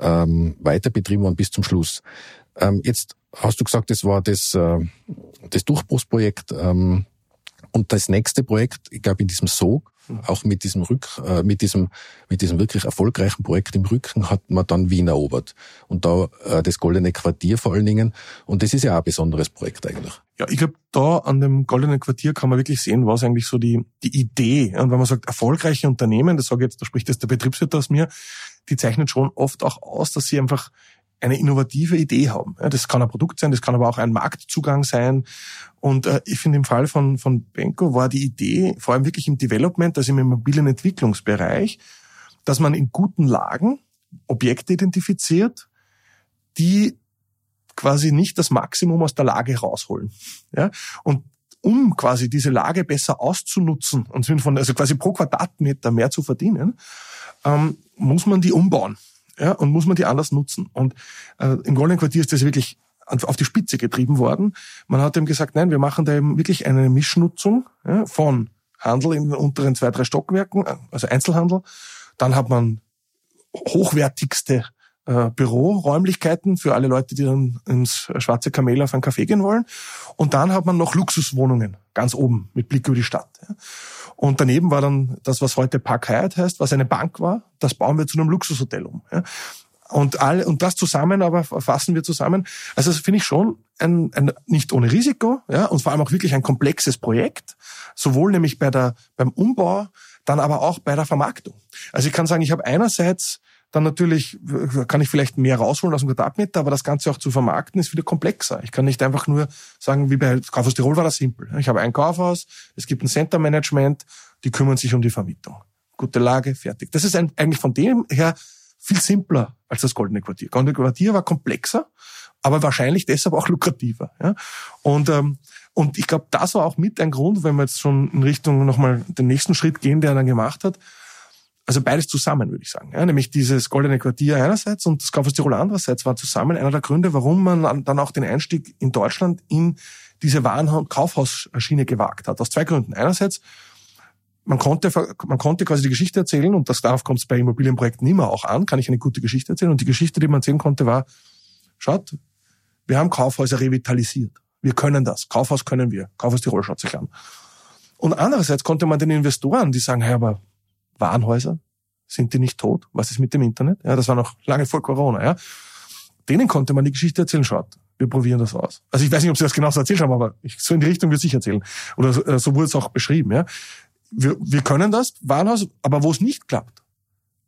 ähm, weiter betrieben worden bis zum Schluss. Ähm, jetzt hast du gesagt, das war das, äh, das Durchbruchsprojekt. Ähm, und das nächste Projekt, ich glaube in diesem Sog, auch mit diesem Rück, äh, mit diesem, mit diesem wirklich erfolgreichen Projekt im Rücken hat man dann Wien erobert. Und da äh, das Goldene Quartier vor allen Dingen. Und das ist ja auch ein besonderes Projekt eigentlich. Ja, ich glaube, da an dem Goldenen Quartier kann man wirklich sehen, was eigentlich so die, die Idee. Und wenn man sagt, erfolgreiche Unternehmen, das sage ich jetzt, da spricht jetzt der Betriebswirt aus mir, die zeichnet schon oft auch aus, dass sie einfach eine innovative Idee haben. Das kann ein Produkt sein, das kann aber auch ein Marktzugang sein. Und äh, ich finde im Fall von, von Benko war die Idee, vor allem wirklich im Development, also im Immobilienentwicklungsbereich, dass man in guten Lagen Objekte identifiziert, die quasi nicht das Maximum aus der Lage rausholen. Ja? Und um quasi diese Lage besser auszunutzen und von, also quasi pro Quadratmeter mehr zu verdienen, ähm, muss man die umbauen ja, und muss man die anders nutzen. Und äh, im Goldenen Quartier ist das wirklich auf die Spitze getrieben worden. Man hat eben gesagt, nein, wir machen da eben wirklich eine Mischnutzung ja, von Handel in den unteren zwei, drei Stockwerken, äh, also Einzelhandel. Dann hat man hochwertigste äh, Büroräumlichkeiten für alle Leute, die dann ins Schwarze Kamel auf einen Café gehen wollen. Und dann hat man noch Luxuswohnungen ganz oben mit Blick über die Stadt. Ja. Und daneben war dann das, was heute Park Hyatt heißt, was eine Bank war, das bauen wir zu einem Luxushotel um. Ja. Und, alle, und das zusammen aber fassen wir zusammen. Also das finde ich schon ein, ein, nicht ohne Risiko, ja, und vor allem auch wirklich ein komplexes Projekt, sowohl nämlich bei der, beim Umbau, dann aber auch bei der Vermarktung. Also ich kann sagen, ich habe einerseits dann natürlich kann ich vielleicht mehr rausholen aus dem Quadratmeter, aber das Ganze auch zu vermarkten ist wieder komplexer. Ich kann nicht einfach nur sagen, wie bei Kaufhaus Tirol war das simpel. Ich habe ein Kaufhaus, es gibt ein Center Management, die kümmern sich um die Vermietung. Gute Lage, fertig. Das ist eigentlich von dem her viel simpler als das Goldene Quartier. Goldene Quartier war komplexer, aber wahrscheinlich deshalb auch lukrativer. Ja? Und, ähm, und ich glaube, das war auch mit ein Grund, wenn wir jetzt schon in Richtung nochmal den nächsten Schritt gehen, der er dann gemacht hat, also beides zusammen, würde ich sagen. Ja, nämlich dieses Goldene Quartier einerseits und das Kaufhaus Tirol andererseits war zusammen einer der Gründe, warum man dann auch den Einstieg in Deutschland in diese Waren- und Kaufhausschiene gewagt hat. Aus zwei Gründen. Einerseits, man konnte, man konnte quasi die Geschichte erzählen und das darauf kommt es bei Immobilienprojekten immer auch an, kann ich eine gute Geschichte erzählen. Und die Geschichte, die man erzählen konnte, war, schaut, wir haben Kaufhäuser revitalisiert. Wir können das. Kaufhaus können wir. Kaufhaus Tirol schaut sich an. Und andererseits konnte man den Investoren, die sagen, hey, aber Warenhäuser, sind die nicht tot? Was ist mit dem Internet? Ja, das war noch lange vor Corona, ja. Denen konnte man die Geschichte erzählen, schaut, wir probieren das aus. Also ich weiß nicht, ob sie das genauso erzählt haben, aber ich, so in die Richtung würde ich erzählen. Oder so, äh, so wurde es auch beschrieben, ja. Wir, wir können das, Warenhaus, aber wo es nicht klappt,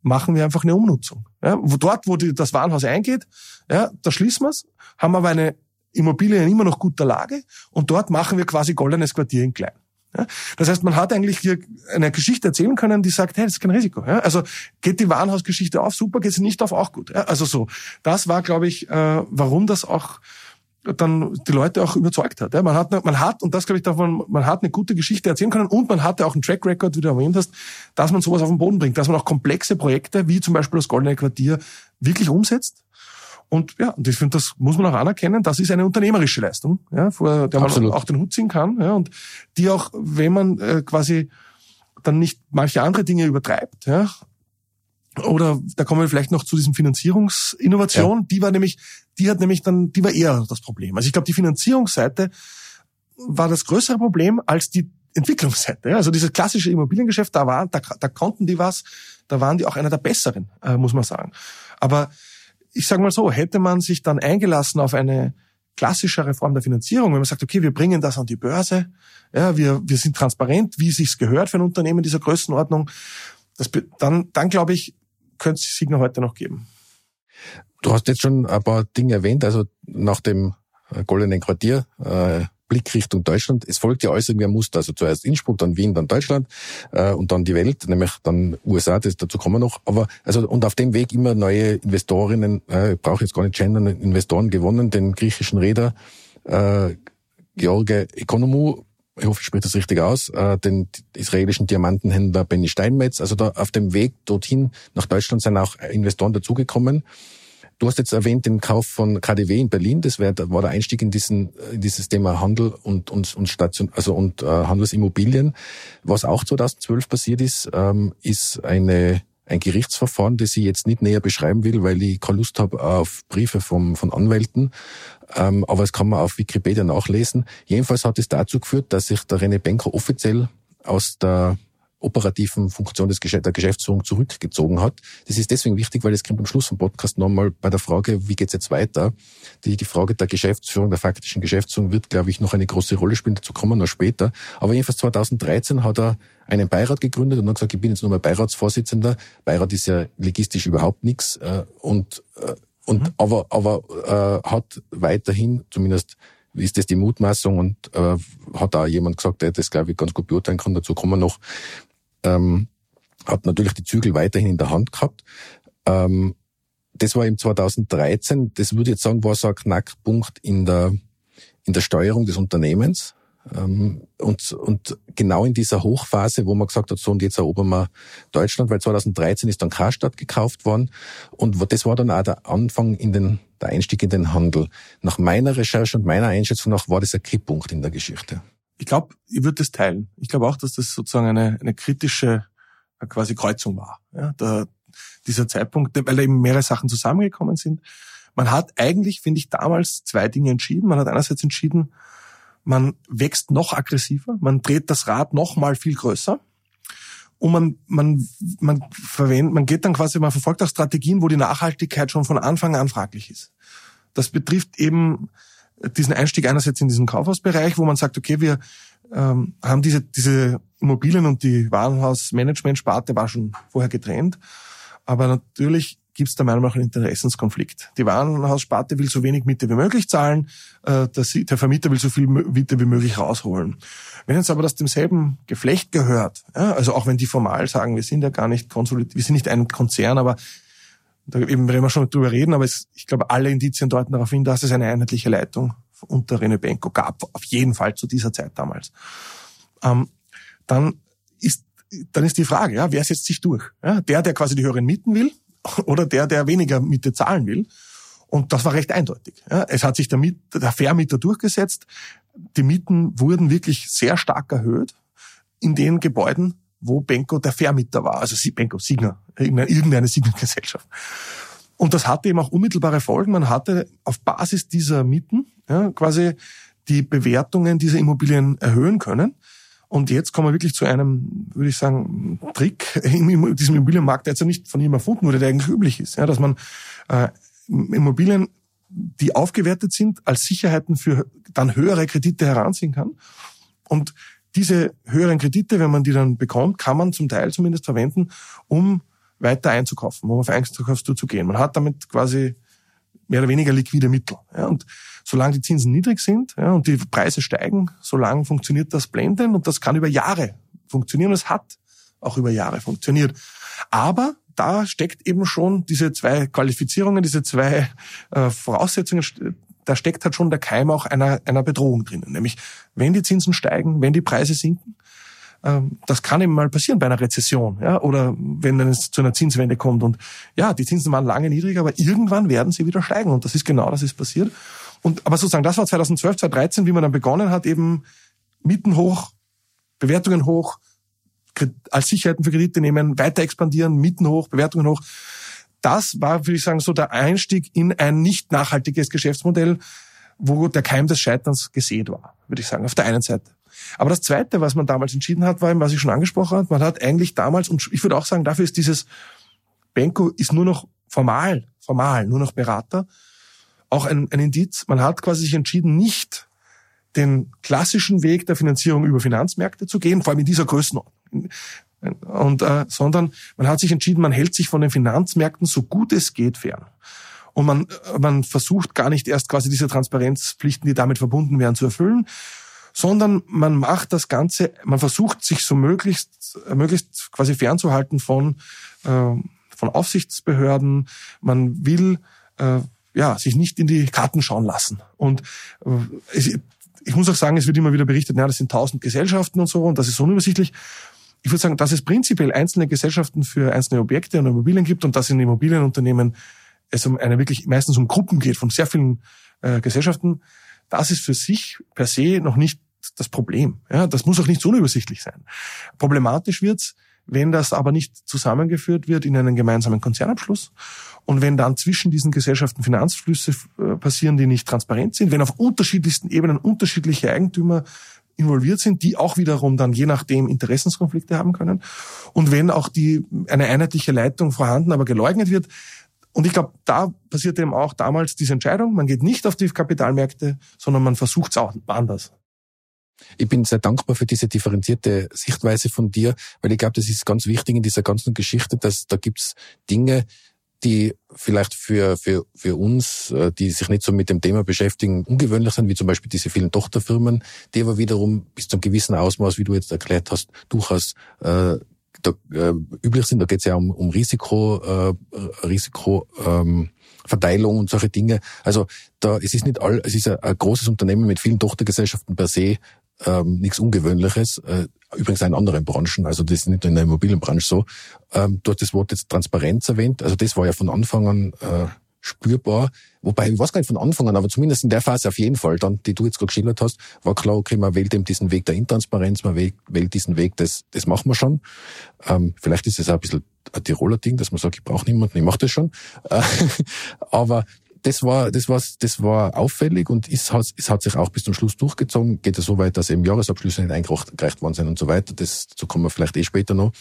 machen wir einfach eine Umnutzung. Ja, dort, wo die, das Warenhaus eingeht, ja, da schließen wir es, haben aber eine Immobilie in immer noch guter Lage und dort machen wir quasi goldenes Quartier in klein. Ja? Das heißt, man hat eigentlich hier eine Geschichte erzählen können, die sagt, hey, das ist kein Risiko. Ja? Also geht die Warenhausgeschichte auf, super, geht sie nicht auf, auch gut. Ja? Also so, das war, glaube ich, äh, warum das auch dann die Leute auch überzeugt hat. Ja? Man hat, man hat, und das glaube ich davon, man hat eine gute Geschichte erzählen können und man hatte auch einen Track Record, wie du erwähnt hast, dass man sowas auf den Boden bringt, dass man auch komplexe Projekte, wie zum Beispiel das Goldene Quartier, wirklich umsetzt und ja, und ich finde, das muss man auch anerkennen, das ist eine unternehmerische Leistung, ja, vor der man Absolut. auch den Hut ziehen kann. Ja, und die auch, wenn man äh, quasi dann nicht manche andere Dinge übertreibt, ja, oder da kommen wir vielleicht noch zu diesem Finanzierungsinnovation, ja. die war nämlich, die hat nämlich dann, die war eher das Problem. Also ich glaube, die Finanzierungsseite war das größere Problem als die Entwicklungsseite. Also dieses klassische Immobiliengeschäft, da war, da, da konnten die was, da waren die auch einer der besseren, äh, muss man sagen. Aber ich sage mal so, hätte man sich dann eingelassen auf eine klassischere Form der Finanzierung, wenn man sagt, okay, wir bringen das an die Börse, ja, wir, wir sind transparent, wie es sich gehört für ein Unternehmen dieser Größenordnung, das, dann, dann glaube ich, könnte es Signa heute noch geben. Du hast jetzt schon ein paar Dinge erwähnt, also nach dem äh, Goldenen Quartier, äh, Blick Richtung Deutschland. Es folgt ja alles irgendwie ein Muster. Also zuerst Innsbruck, dann Wien, dann Deutschland äh, und dann die Welt, nämlich dann USA, das, dazu kommen wir noch. Aber also und auf dem Weg immer neue Investorinnen, äh, ich brauche jetzt gar nicht gendern, Investoren gewonnen, den griechischen Räder äh, George Economou, ich hoffe, ich spreche das richtig aus, äh, den israelischen Diamantenhändler Benny Steinmetz. Also da auf dem Weg dorthin nach Deutschland sind auch Investoren dazugekommen. Du hast jetzt erwähnt den Kauf von KDW in Berlin. Das war der Einstieg in, diesen, in dieses Thema Handel und, und, und, Station, also und äh, Handelsimmobilien. Was auch 2012 passiert ist, ähm, ist eine ein Gerichtsverfahren, das ich jetzt nicht näher beschreiben will, weil ich keine Lust habe auf Briefe vom, von Anwälten. Ähm, aber es kann man auf Wikipedia nachlesen. Jedenfalls hat es dazu geführt, dass sich der René Benker offiziell aus der operativen Funktion des Gesch der Geschäftsführung zurückgezogen hat. Das ist deswegen wichtig, weil es kommt am Schluss vom Podcast nochmal bei der Frage, wie geht's jetzt weiter? Die, die Frage der Geschäftsführung, der faktischen Geschäftsführung wird, glaube ich, noch eine große Rolle spielen. Dazu kommen wir noch später. Aber jedenfalls 2013 hat er einen Beirat gegründet und hat gesagt, ich bin jetzt nur mal Beiratsvorsitzender. Beirat ist ja legistisch überhaupt nichts äh, und äh, und mhm. aber aber äh, hat weiterhin zumindest ist das die Mutmaßung und äh, hat da jemand gesagt, der das glaube ich ganz gut beurteilen kann. Dazu kommen wir noch ähm, hat natürlich die Zügel weiterhin in der Hand gehabt. Ähm, das war im 2013, das würde ich jetzt sagen, war so ein Knackpunkt in der, in der Steuerung des Unternehmens. Ähm, und, und genau in dieser Hochphase, wo man gesagt hat, so und jetzt erobern wir Deutschland, weil 2013 ist dann Karstadt gekauft worden und das war dann auch der Anfang in den, der Einstieg in den Handel. Nach meiner Recherche und meiner Einschätzung nach war das ein Kipppunkt in der Geschichte ich glaube, ich würde das teilen. Ich glaube auch, dass das sozusagen eine, eine kritische äh, quasi Kreuzung war. Ja, der, dieser Zeitpunkt, weil da eben mehrere Sachen zusammengekommen sind. Man hat eigentlich, finde ich, damals zwei Dinge entschieden. Man hat einerseits entschieden, man wächst noch aggressiver, man dreht das Rad noch mal viel größer und man man man verwendet, man geht dann quasi, man verfolgt auch Strategien, wo die Nachhaltigkeit schon von Anfang an fraglich ist. Das betrifft eben diesen Einstieg einerseits in diesen Kaufhausbereich, wo man sagt, okay, wir ähm, haben diese, diese Immobilien und die Warenhausmanagement-Sparte war schon vorher getrennt. Aber natürlich gibt es da manchmal auch einen Interessenskonflikt. Die Warenhaussparte will so wenig Miete wie möglich zahlen, äh, der Vermieter will so viel Miete wie möglich rausholen. Wenn jetzt aber das demselben Geflecht gehört, ja, also auch wenn die formal sagen, wir sind ja gar nicht konsolidiert, wir sind nicht ein Konzern, aber da eben werden wir schon drüber reden, aber es, ich glaube, alle Indizien deuten darauf hin, dass es eine einheitliche Leitung unter Rene Benko gab, auf jeden Fall zu dieser Zeit damals. Ähm, dann ist dann ist die Frage, ja, wer setzt sich durch? Ja, der, der quasi die höheren Mieten will, oder der, der weniger Miete zahlen will. Und das war recht eindeutig. Ja, es hat sich der, Miet, der Vermieter durchgesetzt. Die Mieten wurden wirklich sehr stark erhöht in den Gebäuden, wo Benko der Vermieter war, also Benko Signer, irgendeine Signer-Gesellschaft. Und das hatte eben auch unmittelbare Folgen. Man hatte auf Basis dieser Mieten ja, quasi die Bewertungen dieser Immobilien erhöhen können. Und jetzt kommen wir wirklich zu einem, würde ich sagen, Trick in diesem Immobilienmarkt, der jetzt ja nicht von ihm erfunden wurde, der eigentlich üblich ist, ja, dass man äh, Immobilien, die aufgewertet sind, als Sicherheiten für dann höhere Kredite heranziehen kann. Und diese höheren Kredite, wenn man die dann bekommt, kann man zum Teil zumindest verwenden, um weiter einzukaufen, um auf Einkaufstour zu gehen. Man hat damit quasi mehr oder weniger liquide Mittel. Ja, und solange die Zinsen niedrig sind ja, und die Preise steigen, solange funktioniert das Blenden und das kann über Jahre funktionieren. Es hat auch über Jahre funktioniert. Aber da steckt eben schon diese zwei Qualifizierungen, diese zwei äh, Voraussetzungen da steckt halt schon der Keim auch einer, einer Bedrohung drinnen. Nämlich, wenn die Zinsen steigen, wenn die Preise sinken, ähm, das kann eben mal passieren bei einer Rezession, ja, oder wenn es zu einer Zinswende kommt. Und ja, die Zinsen waren lange niedrig, aber irgendwann werden sie wieder steigen. Und das ist genau das ist passiert. Und aber sozusagen, das war 2012, 2013, wie man dann begonnen hat, eben Mieten hoch, Bewertungen hoch, als Sicherheiten für Kredite nehmen, weiter expandieren, Mieten hoch, Bewertungen hoch das war, würde ich sagen, so der Einstieg in ein nicht nachhaltiges Geschäftsmodell, wo der Keim des Scheiterns gesät war, würde ich sagen, auf der einen Seite. Aber das Zweite, was man damals entschieden hat, war eben, was ich schon angesprochen habe, man hat eigentlich damals, und ich würde auch sagen, dafür ist dieses Benko ist nur noch formal, formal, nur noch Berater, auch ein, ein Indiz. Man hat quasi sich entschieden, nicht den klassischen Weg der Finanzierung über Finanzmärkte zu gehen, vor allem in dieser Größenordnung. Und, äh, sondern man hat sich entschieden, man hält sich von den Finanzmärkten so gut es geht fern. Und man, äh, man versucht gar nicht erst quasi diese Transparenzpflichten, die damit verbunden wären, zu erfüllen, sondern man macht das Ganze, man versucht sich so möglichst, äh, möglichst quasi fernzuhalten von, äh, von Aufsichtsbehörden. Man will äh, ja sich nicht in die Karten schauen lassen. Und äh, ich muss auch sagen, es wird immer wieder berichtet, naja, das sind tausend Gesellschaften und so und das ist unübersichtlich. Ich würde sagen, dass es prinzipiell einzelne Gesellschaften für einzelne Objekte und Immobilien gibt und dass in Immobilienunternehmen es um eine wirklich meistens um Gruppen geht von sehr vielen äh, Gesellschaften, das ist für sich per se noch nicht das Problem. Ja, das muss auch nicht so unübersichtlich sein. Problematisch wird's, wenn das aber nicht zusammengeführt wird in einen gemeinsamen Konzernabschluss und wenn dann zwischen diesen Gesellschaften Finanzflüsse äh, passieren, die nicht transparent sind, wenn auf unterschiedlichsten Ebenen unterschiedliche Eigentümer involviert sind, die auch wiederum dann je nachdem Interessenskonflikte haben können. Und wenn auch die, eine einheitliche Leitung vorhanden, aber geleugnet wird. Und ich glaube, da passiert eben auch damals diese Entscheidung. Man geht nicht auf die Kapitalmärkte, sondern man versucht es auch anders. Ich bin sehr dankbar für diese differenzierte Sichtweise von dir, weil ich glaube, das ist ganz wichtig in dieser ganzen Geschichte, dass da gibt's Dinge, die vielleicht für, für, für uns, äh, die sich nicht so mit dem Thema beschäftigen, ungewöhnlich sind, wie zum Beispiel diese vielen Tochterfirmen, die aber wiederum bis zum gewissen Ausmaß, wie du jetzt erklärt hast, durchaus äh, da, äh, üblich sind. Da geht es ja um, um Risiko, äh, Risiko ähm, Verteilung und solche Dinge. Also da es ist nicht all, es ist ein, ein großes Unternehmen mit vielen Tochtergesellschaften per se ähm, nichts Ungewöhnliches. Äh, übrigens in anderen Branchen, also das ist nicht in der Immobilienbranche so. Ähm, du hast das Wort jetzt Transparenz erwähnt, also das war ja von Anfang an äh, spürbar. Wobei, ich weiß gar nicht von Anfang an, aber zumindest in der Phase auf jeden Fall, dann, die du jetzt gerade geschildert hast, war klar, okay, man wählt eben diesen Weg der Intransparenz, man wählt, wählt diesen Weg, das, das machen wir schon. Ähm, vielleicht ist es auch ein bisschen ein Tiroler Ding, dass man sagt, ich brauche niemanden, ich mache das schon. Äh, aber das war, das war, das war auffällig und es hat, es hat sich auch bis zum Schluss durchgezogen. Geht es so weit, dass eben Jahresabschlüsse nicht eingereicht worden sind und so weiter. Das, dazu kommen wir vielleicht eh später noch.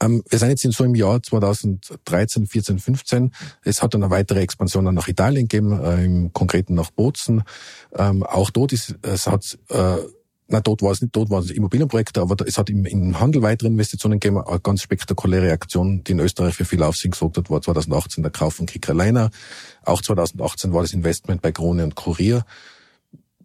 Ähm, wir sind jetzt in so im Jahr 2013, 14, 15. Es hat dann eine weitere Expansion nach Italien gegeben, äh, im Konkreten nach Bozen. Ähm, auch dort ist, es hat, äh, na, dort war es nicht, dort waren es Immobilienprojekte, aber es hat im, im Handel weitere Investitionen gegeben. Eine ganz spektakuläre Aktion, die in Österreich für viel Aufsehen gesorgt hat, war 2018 der Kauf von Kickerliner. Auch 2018 war das Investment bei Krone und Kurier.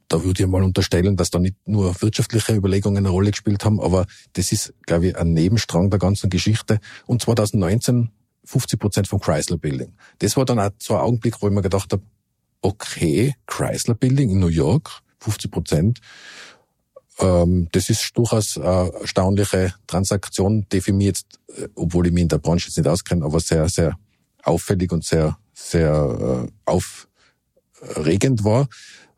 Da würde ich mal unterstellen, dass da nicht nur wirtschaftliche Überlegungen eine Rolle gespielt haben, aber das ist, glaube ich, ein Nebenstrang der ganzen Geschichte. Und 2019 50 Prozent vom Chrysler Building. Das war dann auch so ein Augenblick, wo ich mir gedacht habe, okay, Chrysler Building in New York, 50 Prozent. Ähm, das ist durchaus eine erstaunliche Transaktion, die für mich jetzt, äh, obwohl ich mich in der Branche jetzt nicht auskenne, aber sehr, sehr auffällig und sehr, sehr äh, aufregend war.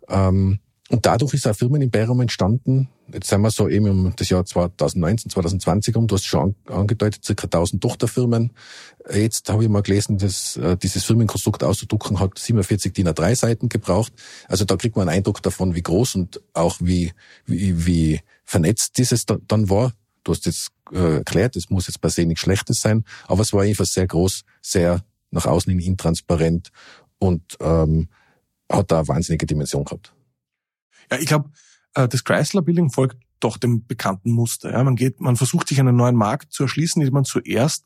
Ähm, und dadurch ist ein Firmenimperium entstanden. Jetzt sind wir so eben um das Jahr 2019, 2020 um. Du hast schon angedeutet, circa 1000 Tochterfirmen. Jetzt habe ich mal gelesen, dass äh, dieses Firmenkonstrukt auszudrucken hat 47 DIN A3 Seiten gebraucht. Also da kriegt man einen Eindruck davon, wie groß und auch wie, wie, wie vernetzt dieses da, dann war. Du hast jetzt äh, erklärt, es muss jetzt per se nichts Schlechtes sein, aber es war jedenfalls sehr groß, sehr nach außen hin intransparent und ähm, hat da eine wahnsinnige Dimension gehabt. Ja, ich glaube, äh, das Chrysler Building folgt doch dem bekannten Muster. Ja, man geht, man versucht sich einen neuen Markt zu erschließen, indem man zuerst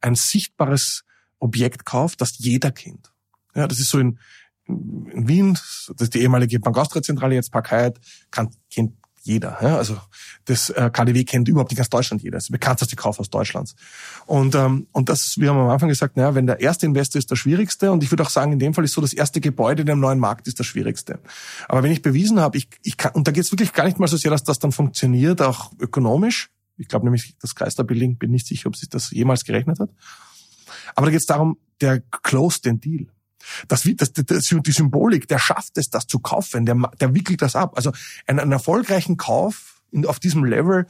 ein sichtbares Objekt kauft, das jeder kennt. Ja, das ist so in, in Wien, das ist die ehemalige Bank Austria Zentrale, jetzt Park Hyatt, kann, kennt jeder. Ja? Also das äh, KDW kennt überhaupt nicht ganz Deutschland jeder. Das ist bekannteste Kaufhaus Deutschlands. Und, ähm, und das, wir haben am Anfang gesagt, naja, wenn der erste Investor ist der schwierigste, und ich würde auch sagen, in dem Fall ist so, das erste Gebäude in dem neuen Markt ist das schwierigste. Aber wenn ich bewiesen habe, ich, ich kann, und da geht es wirklich gar nicht mal so sehr, dass das dann funktioniert, auch ökonomisch. Ich glaube nämlich, das Kreislaufbuilding, bin nicht sicher, ob sich das jemals gerechnet hat. Aber da geht es darum, der closed den Deal. Das, das, das, die Symbolik, der schafft es, das zu kaufen, der, der wickelt das ab. Also einen, einen erfolgreichen Kauf in, auf diesem Level,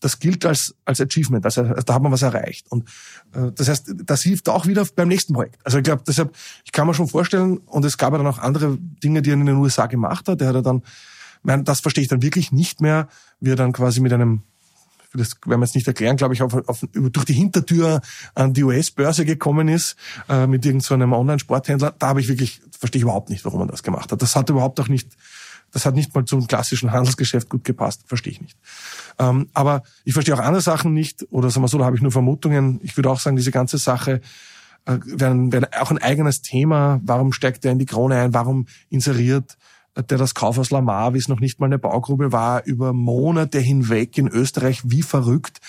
das gilt als, als Achievement, also da hat man was erreicht. Und äh, das heißt, das hilft auch wieder beim nächsten Projekt. Also ich glaube, deshalb, ich kann mir schon vorstellen, und es gab ja dann auch andere Dinge, die er in den USA gemacht hat. Der hat ja dann das verstehe ich dann wirklich nicht mehr, wie er dann quasi mit einem das werden wir jetzt nicht erklären, glaube ich, auf, auf, durch die Hintertür an die US-Börse gekommen ist, äh, mit irgendeinem so Online-Sporthändler. Da habe ich wirklich, verstehe ich überhaupt nicht, warum man das gemacht hat. Das hat überhaupt auch nicht, das hat nicht mal zum klassischen Handelsgeschäft gut gepasst, verstehe ich nicht. Ähm, aber ich verstehe auch andere Sachen nicht, oder sagen wir so, da habe ich nur Vermutungen. Ich würde auch sagen, diese ganze Sache äh, wäre wär auch ein eigenes Thema. Warum steigt er in die Krone ein? Warum inseriert der das Kaufhaus Lamar, wie es noch nicht mal eine Baugrube war, über Monate hinweg in Österreich wie verrückt.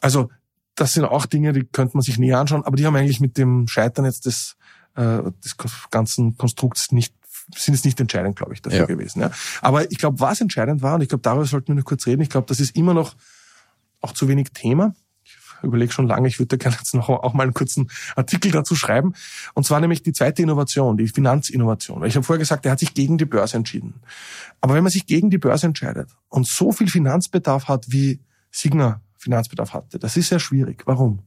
Also das sind auch Dinge, die könnte man sich näher anschauen, aber die haben eigentlich mit dem Scheitern jetzt des, äh, des ganzen Konstrukts nicht sind es nicht entscheidend, glaube ich, dafür ja. gewesen. Ja. Aber ich glaube, was entscheidend war, und ich glaube, darüber sollten wir noch kurz reden, ich glaube, das ist immer noch auch zu wenig Thema überlege schon lange, ich würde gerne jetzt noch auch mal einen kurzen Artikel dazu schreiben. Und zwar nämlich die zweite Innovation, die Finanzinnovation. Ich habe vorher gesagt, er hat sich gegen die Börse entschieden. Aber wenn man sich gegen die Börse entscheidet und so viel Finanzbedarf hat, wie Signa Finanzbedarf hatte, das ist sehr schwierig. Warum?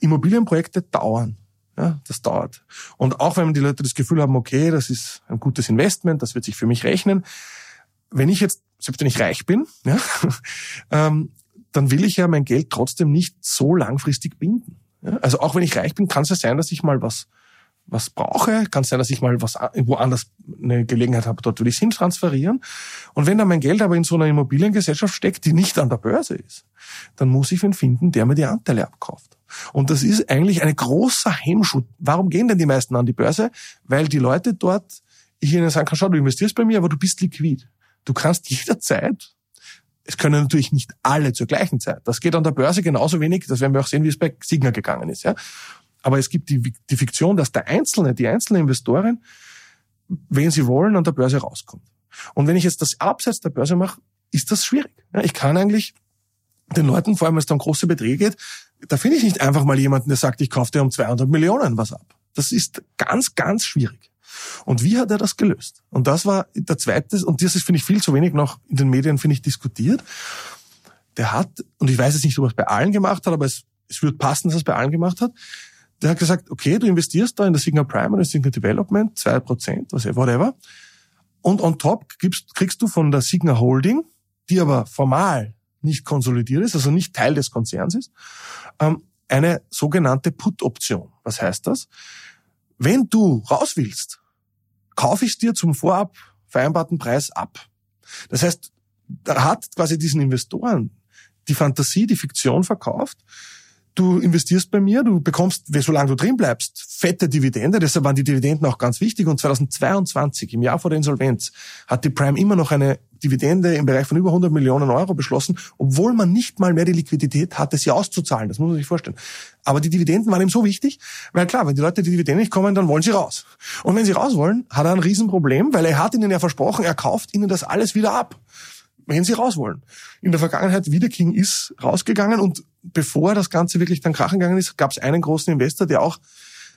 Immobilienprojekte dauern. Ja, das dauert. Und auch wenn die Leute das Gefühl haben, okay, das ist ein gutes Investment, das wird sich für mich rechnen. Wenn ich jetzt, selbst wenn ich reich bin, ja, ähm, dann will ich ja mein Geld trotzdem nicht so langfristig binden. Also auch wenn ich reich bin, kann es ja sein, dass ich mal was was brauche, kann es sein, dass ich mal was woanders eine Gelegenheit habe, dort will ich es hin transferieren. Und wenn dann mein Geld aber in so einer Immobiliengesellschaft steckt, die nicht an der Börse ist, dann muss ich wen finden, der mir die Anteile abkauft. Und das ist eigentlich ein großer Hemmschuh. Warum gehen denn die meisten an die Börse? Weil die Leute dort, ich ihnen sagen kann, schau, du investierst bei mir, aber du bist liquid. Du kannst jederzeit es können natürlich nicht alle zur gleichen Zeit. Das geht an der Börse genauso wenig. Das werden wir auch sehen, wie es bei Signa gegangen ist. Ja? Aber es gibt die, die Fiktion, dass der Einzelne, die einzelne Investorin, wenn sie wollen, an der Börse rauskommt. Und wenn ich jetzt das abseits der Börse mache, ist das schwierig. Ja, ich kann eigentlich den Leuten, vor allem wenn es dann um große Beträge geht, da finde ich nicht einfach mal jemanden, der sagt, ich kaufe dir um 200 Millionen was ab. Das ist ganz, ganz schwierig. Und wie hat er das gelöst? Und das war der zweite, und das ist, finde ich, viel zu wenig noch in den Medien, finde ich, diskutiert. Der hat, und ich weiß jetzt nicht, ob er es bei allen gemacht hat, aber es, es wird passen, dass er es bei allen gemacht hat. Der hat gesagt, okay, du investierst da in das Signal Prime und das Signal Development, zwei Prozent, whatever. Und on top gibst, kriegst du von der Signal Holding, die aber formal nicht konsolidiert ist, also nicht Teil des Konzerns ist, ähm, eine sogenannte Put-Option. Was heißt das? Wenn du raus willst, kaufe ich es dir zum vorab vereinbarten Preis ab. Das heißt, da hat quasi diesen Investoren die Fantasie, die Fiktion verkauft. Du investierst bei mir, du bekommst, solange du drin bleibst, fette Dividende. Deshalb waren die Dividenden auch ganz wichtig. Und 2022, im Jahr vor der Insolvenz, hat die Prime immer noch eine Dividende im Bereich von über 100 Millionen Euro beschlossen, obwohl man nicht mal mehr die Liquidität hatte, sie auszuzahlen. Das muss man sich vorstellen. Aber die Dividenden waren ihm so wichtig, weil klar, wenn die Leute die Dividenden nicht kommen, dann wollen sie raus. Und wenn sie raus wollen, hat er ein Riesenproblem, weil er hat ihnen ja versprochen, er kauft ihnen das alles wieder ab, wenn sie raus wollen. In der Vergangenheit, Wieder King ist rausgegangen und bevor das Ganze wirklich dann krachen gegangen ist, gab es einen großen Investor, der auch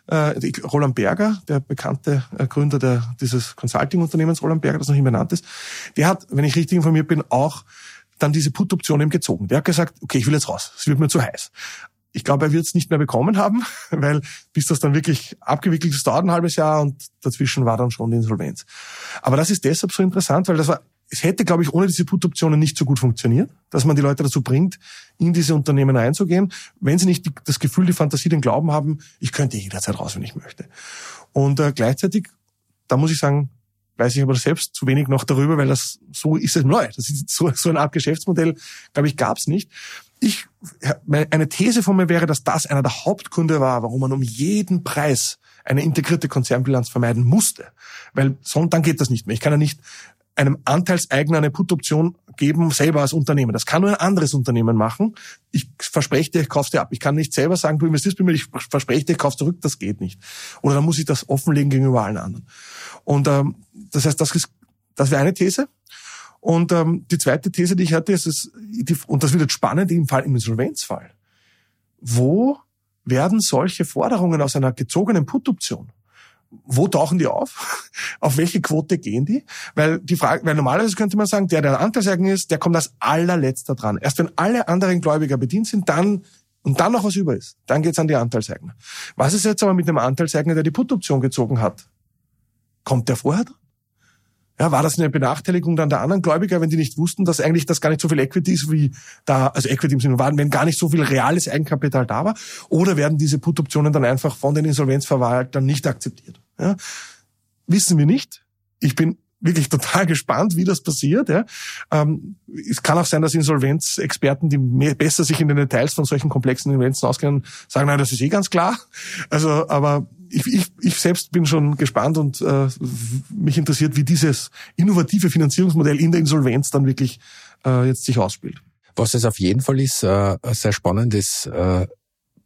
äh, Roland Berger, der bekannte äh, Gründer der, dieses Consulting-Unternehmens Roland Berger, das noch immer benannt ist, der hat, wenn ich richtig informiert bin, auch dann diese Put-Option eben gezogen. Der hat gesagt, okay, ich will jetzt raus, es wird mir zu heiß. Ich glaube, er wird es nicht mehr bekommen haben, weil bis das dann wirklich abgewickelt ist, dauert ein halbes Jahr und dazwischen war dann schon die Insolvenz. Aber das ist deshalb so interessant, weil das war es hätte, glaube ich, ohne diese Put-Optionen nicht so gut funktioniert, dass man die Leute dazu bringt, in diese Unternehmen einzugehen, wenn sie nicht die, das Gefühl, die Fantasie, den Glauben haben, ich könnte jederzeit raus, wenn ich möchte. Und äh, gleichzeitig, da muss ich sagen, weiß ich aber selbst zu wenig noch darüber, weil das so ist es neu. Das ist so, so eine Art Geschäftsmodell, glaube ich, gab es nicht. Ich, eine These von mir wäre, dass das einer der Hauptgründe war, warum man um jeden Preis eine integrierte Konzernbilanz vermeiden musste. Weil sonst, dann geht das nicht mehr. Ich kann ja nicht einem Anteilseigner eine Put-Option geben, selber als Unternehmen. Das kann nur ein anderes Unternehmen machen. Ich verspreche dir, ich kauf's dir ab. Ich kann nicht selber sagen, du investierst bei mir, ich verspreche dir, ich kauf's zurück. Das geht nicht. Oder dann muss ich das offenlegen gegenüber allen anderen. Und ähm, das heißt, das ist das wäre eine These. Und ähm, die zweite These, die ich hatte, ist, ist die, und das wird jetzt spannend im Fall im Insolvenzfall. Wo werden solche Forderungen aus einer gezogenen Put-Option wo tauchen die auf? auf welche Quote gehen die? Weil die Frage, weil normalerweise könnte man sagen, der, der Anteilseigner ist, der kommt als allerletzter dran. Erst wenn alle anderen Gläubiger bedient sind, dann und dann noch was über ist, dann geht's an die Anteilseigner. Was ist jetzt aber mit einem Anteilseigner, der die Put-Option gezogen hat? Kommt der vorher dran? Ja, war das eine Benachteiligung dann der anderen Gläubiger, wenn die nicht wussten, dass eigentlich das gar nicht so viel Equity ist, wie da, also Equity im Sinne waren, wenn gar nicht so viel reales Eigenkapital da war? Oder werden diese Put-Optionen dann einfach von den Insolvenzverwaltern nicht akzeptiert? Ja, wissen wir nicht. Ich bin wirklich total gespannt, wie das passiert. Ja. Ähm, es kann auch sein, dass Insolvenzexperten, die mehr, besser sich in den Details von solchen komplexen Insolvenzen auskennen, sagen, nein, das ist eh ganz klar. Also, aber ich, ich, ich selbst bin schon gespannt und äh, mich interessiert, wie dieses innovative Finanzierungsmodell in der Insolvenz dann wirklich äh, jetzt sich ausspielt. Was es auf jeden Fall ist, äh, sehr spannendes äh,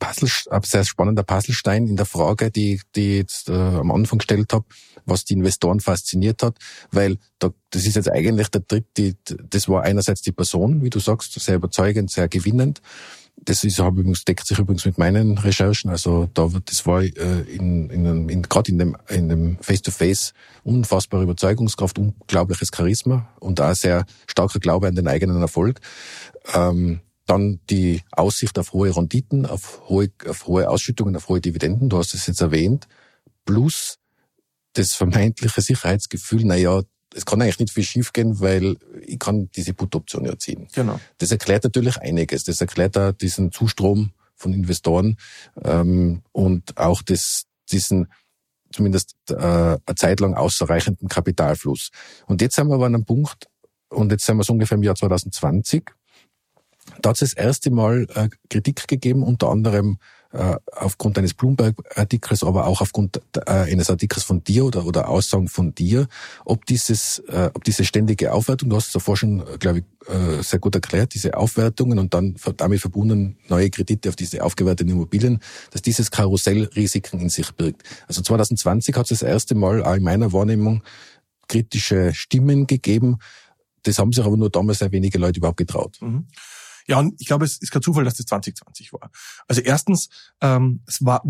Puzzle, sehr spannender Puzzlestein in der Frage, die, die jetzt äh, am Anfang gestellt habe, was die Investoren fasziniert hat, weil da, das ist jetzt eigentlich der Trick, die, das war einerseits die Person, wie du sagst, sehr überzeugend, sehr gewinnend. Das ist übrigens, deckt sich übrigens mit meinen Recherchen. Also da das war äh, in, in, in gerade in dem in dem Face-to-Face unfassbare Überzeugungskraft, unglaubliches Charisma und auch sehr starker Glaube an den eigenen Erfolg. Ähm, dann die Aussicht auf hohe Renditen, auf hohe, auf hohe Ausschüttungen, auf hohe Dividenden, du hast es jetzt erwähnt, plus das vermeintliche Sicherheitsgefühl, na ja, es kann eigentlich nicht viel schiefgehen, weil ich kann diese Put-Option ja ziehen. Genau. Das erklärt natürlich einiges. Das erklärt auch diesen Zustrom von Investoren ähm, und auch das, diesen zumindest äh, eine Zeit lang ausreichenden Kapitalfluss. Und jetzt sind wir aber an einem Punkt, und jetzt sind wir so ungefähr im Jahr 2020, da hat es das erste Mal äh, Kritik gegeben, unter anderem äh, aufgrund eines Bloomberg-Artikels, aber auch aufgrund äh, eines Artikels von dir oder, oder Aussagen von dir, ob dieses, äh, ob diese ständige Aufwertung, du hast es davor schon, glaube ich, äh, sehr gut erklärt, diese Aufwertungen und dann damit verbunden neue Kredite auf diese aufgewerteten Immobilien, dass dieses Karussell Risiken in sich birgt. Also 2020 hat es das erste Mal auch in meiner Wahrnehmung kritische Stimmen gegeben. Das haben sich aber nur damals sehr wenige Leute überhaupt getraut. Mhm. Ja, und ich glaube, es ist kein Zufall, dass das 2020 war. Also erstens, ähm, es war,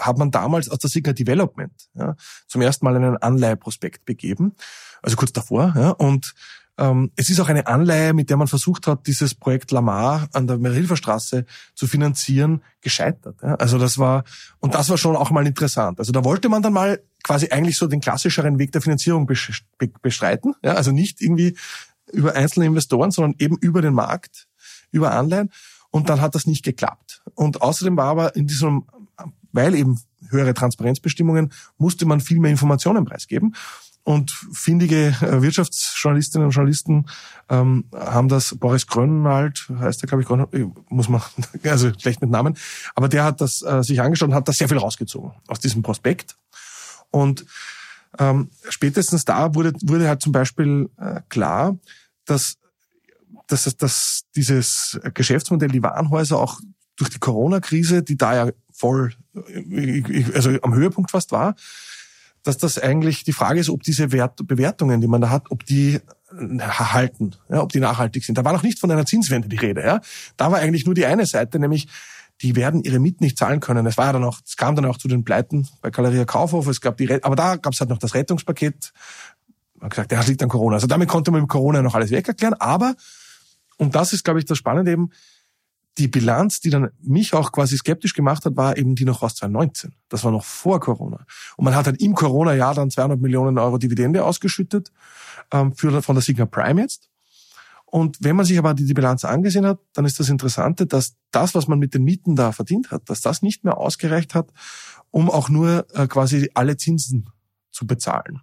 hat man damals aus der Sigma Development ja, zum ersten Mal einen Anleiheprospekt begeben, also kurz davor. Ja, und ähm, es ist auch eine Anleihe, mit der man versucht hat, dieses Projekt Lamar an der Merilferstraße zu finanzieren, gescheitert. Ja. Also das war, und das war schon auch mal interessant. Also da wollte man dann mal quasi eigentlich so den klassischeren Weg der Finanzierung bestreiten. Ja, also nicht irgendwie über einzelne Investoren, sondern eben über den Markt über Anleihen und dann hat das nicht geklappt. Und außerdem war aber in diesem, weil eben höhere Transparenzbestimmungen, musste man viel mehr Informationen preisgeben. Und findige äh, Wirtschaftsjournalistinnen und Journalisten ähm, haben das, Boris Grönwald heißt der, glaube ich, äh, muss man, also schlecht mit Namen, aber der hat das äh, sich angeschaut und hat da sehr viel rausgezogen aus diesem Prospekt. Und ähm, spätestens da wurde, wurde halt zum Beispiel äh, klar, dass dass, dass dieses Geschäftsmodell, die Warenhäuser auch durch die Corona-Krise, die da ja voll, also am Höhepunkt fast war, dass das eigentlich die Frage ist, ob diese Wert, Bewertungen, die man da hat, ob die halten, ja, ob die nachhaltig sind. Da war noch nicht von einer Zinswende die Rede. Ja. Da war eigentlich nur die eine Seite, nämlich die werden ihre Mieten nicht zahlen können. Es war ja dann auch, es kam dann auch zu den Pleiten bei Galeria Kaufhof. Es gab die, aber da gab es halt noch das Rettungspaket. Man hat gesagt, das liegt an Corona. Also damit konnte man mit Corona noch alles weg erklären. Aber und das ist, glaube ich, das Spannende eben, die Bilanz, die dann mich auch quasi skeptisch gemacht hat, war eben die noch aus 2019. Das war noch vor Corona. Und man hat halt im Corona-Jahr dann 200 Millionen Euro Dividende ausgeschüttet ähm, für, von der Signa Prime jetzt. Und wenn man sich aber die, die Bilanz angesehen hat, dann ist das Interessante, dass das, was man mit den Mieten da verdient hat, dass das nicht mehr ausgereicht hat, um auch nur äh, quasi alle Zinsen zu bezahlen.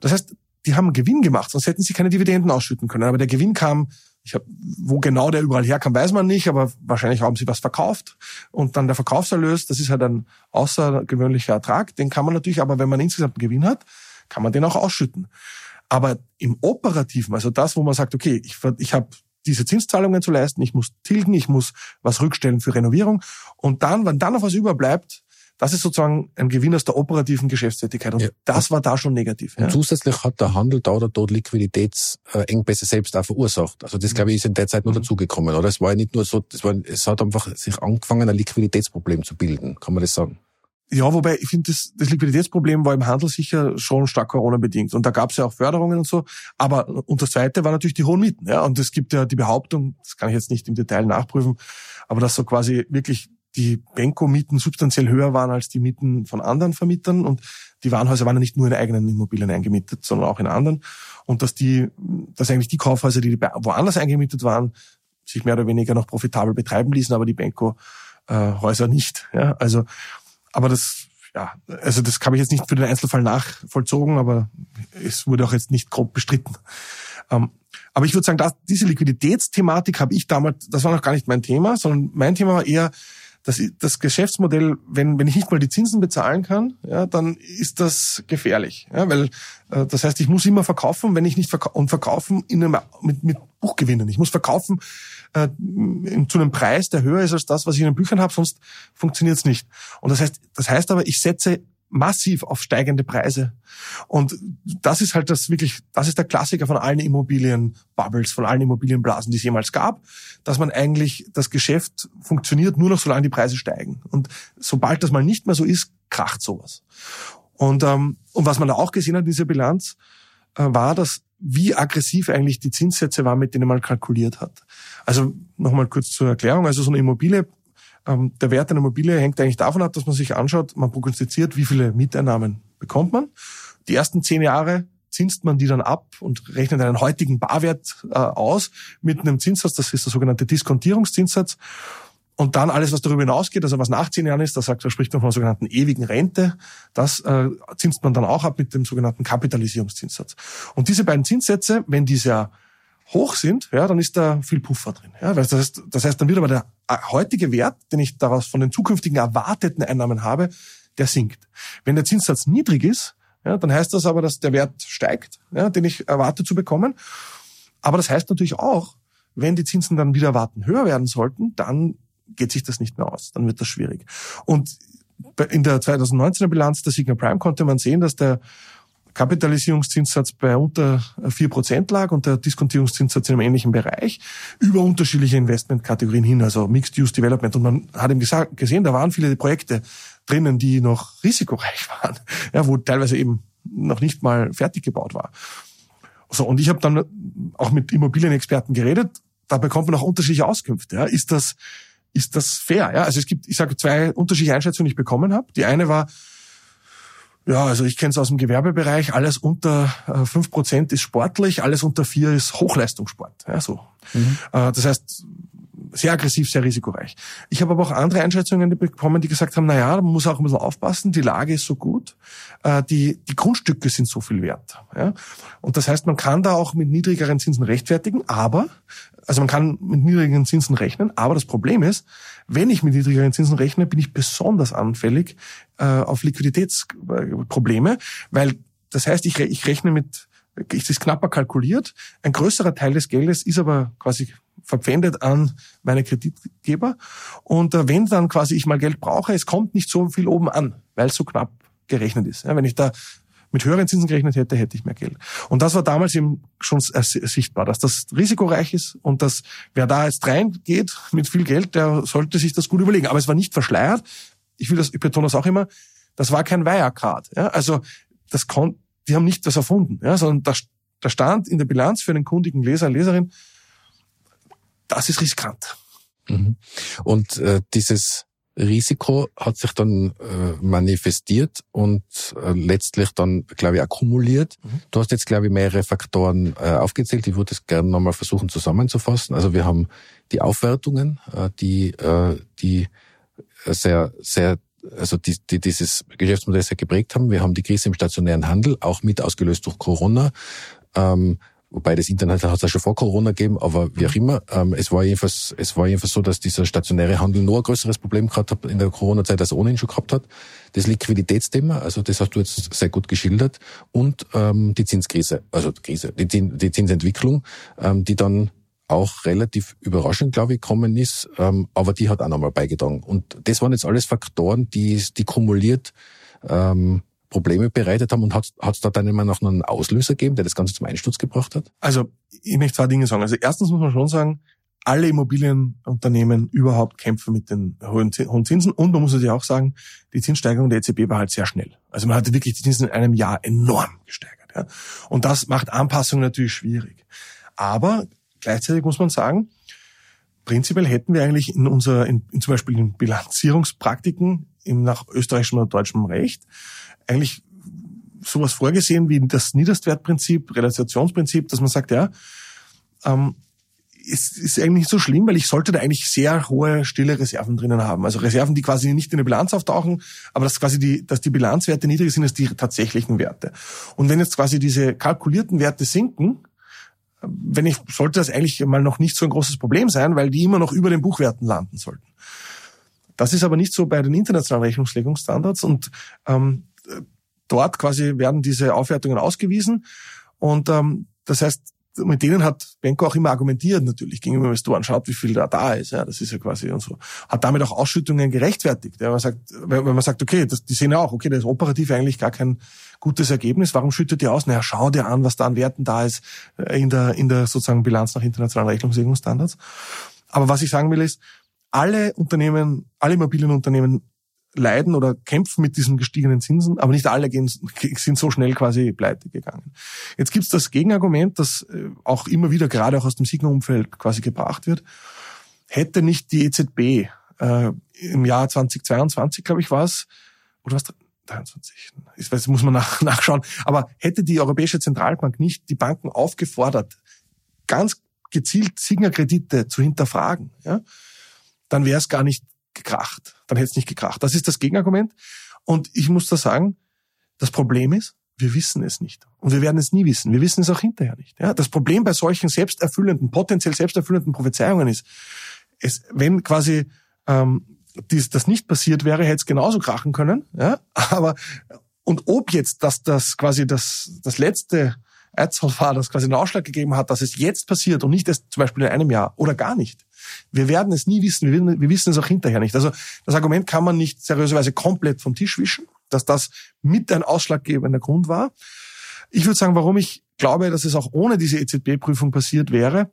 Das heißt, die haben Gewinn gemacht, sonst hätten sie keine Dividenden ausschütten können. Aber der Gewinn kam ich hab, wo genau der überall herkam, weiß man nicht, aber wahrscheinlich haben sie was verkauft. Und dann der Verkaufserlös, das ist halt ein außergewöhnlicher Ertrag. Den kann man natürlich, aber wenn man insgesamt einen Gewinn hat, kann man den auch ausschütten. Aber im Operativen, also das, wo man sagt, okay, ich, ich habe diese Zinszahlungen zu leisten, ich muss tilgen, ich muss was rückstellen für Renovierung. Und dann, wenn dann noch was überbleibt, das ist sozusagen ein Gewinn aus der operativen Geschäftstätigkeit. Und ja. das war da schon negativ. Und ja. zusätzlich hat der Handel da oder dort Liquiditätsengpässe selbst auch verursacht. Also das, glaube ich, ist in der Zeit nur mhm. dazugekommen, oder? Es war ja nicht nur so, es, war, es hat einfach sich angefangen, ein Liquiditätsproblem zu bilden. Kann man das sagen? Ja, wobei ich finde, das, das Liquiditätsproblem war im Handel sicher schon stark Corona-bedingt. Und da gab es ja auch Förderungen und so. Aber und das Zweite war natürlich die hohen Mieten. Ja? Und es gibt ja die Behauptung, das kann ich jetzt nicht im Detail nachprüfen, aber dass so quasi wirklich die Benko-Mieten substanziell höher waren als die Mieten von anderen Vermietern und die Warenhäuser waren ja nicht nur in eigenen Immobilien eingemietet, sondern auch in anderen und dass die, dass eigentlich die Kaufhäuser, die woanders eingemietet waren, sich mehr oder weniger noch profitabel betreiben ließen, aber die Benko-Häuser nicht. Ja, also, aber das ja, also das habe ich jetzt nicht für den Einzelfall nachvollzogen, aber es wurde auch jetzt nicht grob bestritten. Ähm, aber ich würde sagen, dass diese Liquiditätsthematik habe ich damals, das war noch gar nicht mein Thema, sondern mein Thema war eher, das, das Geschäftsmodell, wenn, wenn ich nicht mal die Zinsen bezahlen kann, ja, dann ist das gefährlich. Ja, weil äh, das heißt, ich muss immer verkaufen, wenn ich nicht verkaufe und verkaufen in einem, mit, mit Buchgewinnen. Ich muss verkaufen äh, zu einem Preis, der höher ist als das, was ich in den Büchern habe, sonst funktioniert es nicht. Und das heißt, das heißt aber, ich setze massiv auf steigende Preise. Und das ist halt das wirklich, das ist der Klassiker von allen Immobilienbubbles, von allen Immobilienblasen, die es jemals gab, dass man eigentlich, das Geschäft funktioniert nur noch, solange die Preise steigen. Und sobald das mal nicht mehr so ist, kracht sowas. Und, ähm, und was man da auch gesehen hat in dieser Bilanz, äh, war, dass wie aggressiv eigentlich die Zinssätze waren, mit denen man kalkuliert hat. Also nochmal kurz zur Erklärung. Also so eine Immobilie ähm, der Wert einer Immobilie hängt eigentlich davon ab, dass man sich anschaut, man prognostiziert, wie viele Mieteinnahmen bekommt man. Die ersten zehn Jahre zinst man die dann ab und rechnet einen heutigen Barwert äh, aus mit einem Zinssatz, das ist der sogenannte Diskontierungszinssatz. Und dann alles, was darüber hinausgeht, also was nach zehn Jahren ist, da sagt, da spricht man von einer sogenannten ewigen Rente, das äh, zinst man dann auch ab mit dem sogenannten Kapitalisierungszinssatz. Und diese beiden Zinssätze, wenn die sehr hoch sind, ja, dann ist da viel Puffer drin. Ja, das heißt, das heißt, dann wird aber der äh, heutige Wert, den ich daraus von den zukünftigen erwarteten Einnahmen habe, der sinkt. Wenn der Zinssatz niedrig ist, ja, dann heißt das aber, dass der Wert steigt, ja, den ich erwarte zu bekommen. Aber das heißt natürlich auch, wenn die Zinsen dann wieder erwarten höher werden sollten, dann geht sich das nicht mehr aus. Dann wird das schwierig. Und in der 2019er Bilanz der Signa Prime konnte man sehen, dass der Kapitalisierungszinssatz bei unter vier Prozent lag und der Diskontierungszinssatz in einem ähnlichen Bereich über unterschiedliche Investmentkategorien hin, also Mixed Use Development. Und man hat eben gesehen, da waren viele Projekte drinnen, die noch risikoreich waren, ja, wo teilweise eben noch nicht mal fertig gebaut war. So, und ich habe dann auch mit Immobilienexperten geredet. Da bekommt man auch unterschiedliche Auskünfte. Ja. Ist das ist das fair? Ja, also es gibt, ich sage zwei unterschiedliche Einschätzungen, die ich bekommen habe. Die eine war, ja, also ich kenne es aus dem Gewerbebereich, alles unter äh, fünf Prozent ist sportlich, alles unter vier ist Hochleistungssport. Ja, so. Mhm. Äh, das heißt, sehr aggressiv, sehr risikoreich. Ich habe aber auch andere Einschätzungen bekommen, die gesagt haben, na ja, man muss auch ein bisschen aufpassen, die Lage ist so gut, äh, die, die Grundstücke sind so viel wert. Ja? Und das heißt, man kann da auch mit niedrigeren Zinsen rechtfertigen, aber also man kann mit niedrigen Zinsen rechnen, aber das Problem ist, wenn ich mit niedrigeren Zinsen rechne, bin ich besonders anfällig äh, auf Liquiditätsprobleme, weil das heißt, ich, ich rechne mit, ich ist knapper kalkuliert, ein größerer Teil des Geldes ist aber quasi verpfändet an meine Kreditgeber und äh, wenn dann quasi ich mal Geld brauche, es kommt nicht so viel oben an, weil es so knapp gerechnet ist. Ja, wenn ich da mit höheren Zinsen gerechnet hätte, hätte ich mehr Geld. Und das war damals eben schon sichtbar, dass das risikoreich ist und dass wer da jetzt reingeht mit viel Geld, der sollte sich das gut überlegen. Aber es war nicht verschleiert. Ich will das, ich betone das auch immer, das war kein Wirecard. Ja? Also das kon die haben nicht das erfunden, ja? sondern da, da stand in der Bilanz für einen kundigen Leser, Leserin, das ist riskant. Mhm. Und äh, dieses Risiko hat sich dann äh, manifestiert und äh, letztlich dann, glaube ich, akkumuliert. Mhm. Du hast jetzt, glaube ich, mehrere Faktoren äh, aufgezählt. Ich würde es gerne nochmal versuchen zusammenzufassen. Also wir haben die Aufwertungen, äh, die, äh, die sehr, sehr also die, die dieses Geschäftsmodell sehr geprägt haben. Wir haben die Krise im stationären Handel, auch mit ausgelöst durch Corona. Ähm, Wobei das Internet hat es ja schon vor Corona gegeben, aber wie auch immer, ähm, es war jedenfalls, es war jedenfalls so, dass dieser stationäre Handel nur ein größeres Problem gehabt hat in der Corona-Zeit, als er ohnehin schon gehabt hat. Das Liquiditätsthema, also das hast du jetzt sehr gut geschildert, und ähm, die Zinskrise, also Krise, die, die Zinsentwicklung, ähm, die dann auch relativ überraschend, glaube ich, gekommen ist, ähm, aber die hat auch nochmal beigetragen. Und das waren jetzt alles Faktoren, die, die kumuliert ähm, Probleme bereitet haben und hat es da dann immer noch einen Auslöser gegeben, der das Ganze zum Einsturz gebracht hat? Also ich möchte zwei Dinge sagen. Also erstens muss man schon sagen, alle Immobilienunternehmen überhaupt kämpfen mit den hohen Zinsen und man muss natürlich auch sagen, die Zinssteigerung der EZB war halt sehr schnell. Also man hatte wirklich die Zinsen in einem Jahr enorm gesteigert. Ja? Und das macht Anpassungen natürlich schwierig. Aber gleichzeitig muss man sagen, prinzipiell hätten wir eigentlich in unser, in, in zum Beispiel in Bilanzierungspraktiken im nach österreichischem oder deutschem Recht eigentlich sowas vorgesehen wie das Niederstwertprinzip, Relativisationsprinzip, dass man sagt, ja, ähm, es ist eigentlich nicht so schlimm, weil ich sollte da eigentlich sehr hohe stille Reserven drinnen haben. Also Reserven, die quasi nicht in der Bilanz auftauchen, aber dass quasi die, dass die Bilanzwerte niedriger sind als die tatsächlichen Werte. Und wenn jetzt quasi diese kalkulierten Werte sinken, wenn ich, sollte das eigentlich mal noch nicht so ein großes Problem sein, weil die immer noch über den Buchwerten landen sollten. Das ist aber nicht so bei den internationalen Rechnungslegungsstandards und ähm, dort quasi werden diese Aufwertungen ausgewiesen und ähm, das heißt, mit denen hat Benko auch immer argumentiert natürlich gegenüber Investoren. Schaut, wie viel da da ist. Ja, das ist ja quasi und so. Hat damit auch Ausschüttungen gerechtfertigt. Ja, man sagt, wenn man sagt, okay, das, die sehen ja auch, okay, das ist operativ eigentlich gar kein gutes Ergebnis. Warum schüttet ihr aus? Naja, schau dir an, was da an Werten da ist äh, in der, in der sozusagen Bilanz nach internationalen Rechnungslegungsstandards. Aber was ich sagen will ist, alle Unternehmen, alle Immobilienunternehmen leiden oder kämpfen mit diesen gestiegenen Zinsen, aber nicht alle gehen, sind so schnell quasi pleite gegangen. Jetzt gibt's das Gegenargument, das äh, auch immer wieder gerade auch aus dem Signa-Umfeld quasi gebracht wird. Hätte nicht die EZB äh, im Jahr 2022, glaube ich, war es, oder was 23, ich weiß, muss man nach, nachschauen, aber hätte die Europäische Zentralbank nicht die Banken aufgefordert, ganz gezielt Signa-Kredite zu hinterfragen, ja, dann wäre es gar nicht gekracht. Dann hätte es nicht gekracht. Das ist das Gegenargument. Und ich muss da sagen, das Problem ist, wir wissen es nicht. Und wir werden es nie wissen. Wir wissen es auch hinterher nicht. Ja, das Problem bei solchen selbsterfüllenden, potenziell selbsterfüllenden Prophezeiungen ist, es, wenn quasi ähm, dies, das nicht passiert wäre, hätte es genauso krachen können. Ja, aber und ob jetzt dass das quasi das, das letzte Eizholz war, das quasi einen Ausschlag gegeben hat, dass es jetzt passiert und nicht erst zum Beispiel in einem Jahr oder gar nicht, wir werden es nie wissen. Wir, wir wissen es auch hinterher nicht. Also das Argument kann man nicht seriöserweise komplett vom Tisch wischen, dass das mit ein ausschlaggebender Grund war. Ich würde sagen, warum ich glaube, dass es auch ohne diese EZB-Prüfung passiert wäre,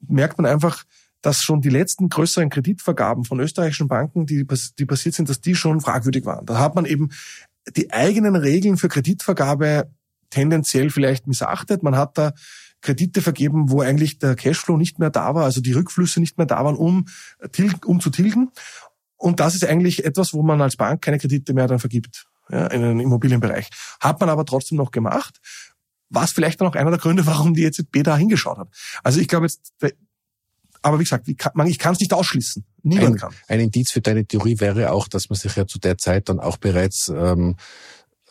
merkt man einfach, dass schon die letzten größeren Kreditvergaben von österreichischen Banken, die, die passiert sind, dass die schon fragwürdig waren. Da hat man eben die eigenen Regeln für Kreditvergabe tendenziell vielleicht missachtet. Man hat da Kredite vergeben, wo eigentlich der Cashflow nicht mehr da war, also die Rückflüsse nicht mehr da waren, um, um zu tilgen. Und das ist eigentlich etwas, wo man als Bank keine Kredite mehr dann vergibt, ja, in den Immobilienbereich. Hat man aber trotzdem noch gemacht, was vielleicht dann auch einer der Gründe, warum die EZB da hingeschaut hat. Also ich glaube jetzt, aber wie gesagt, ich kann es nicht ausschließen. Niemand ein, kann. Ein Indiz für deine Theorie wäre auch, dass man sich ja zu der Zeit dann auch bereits ähm,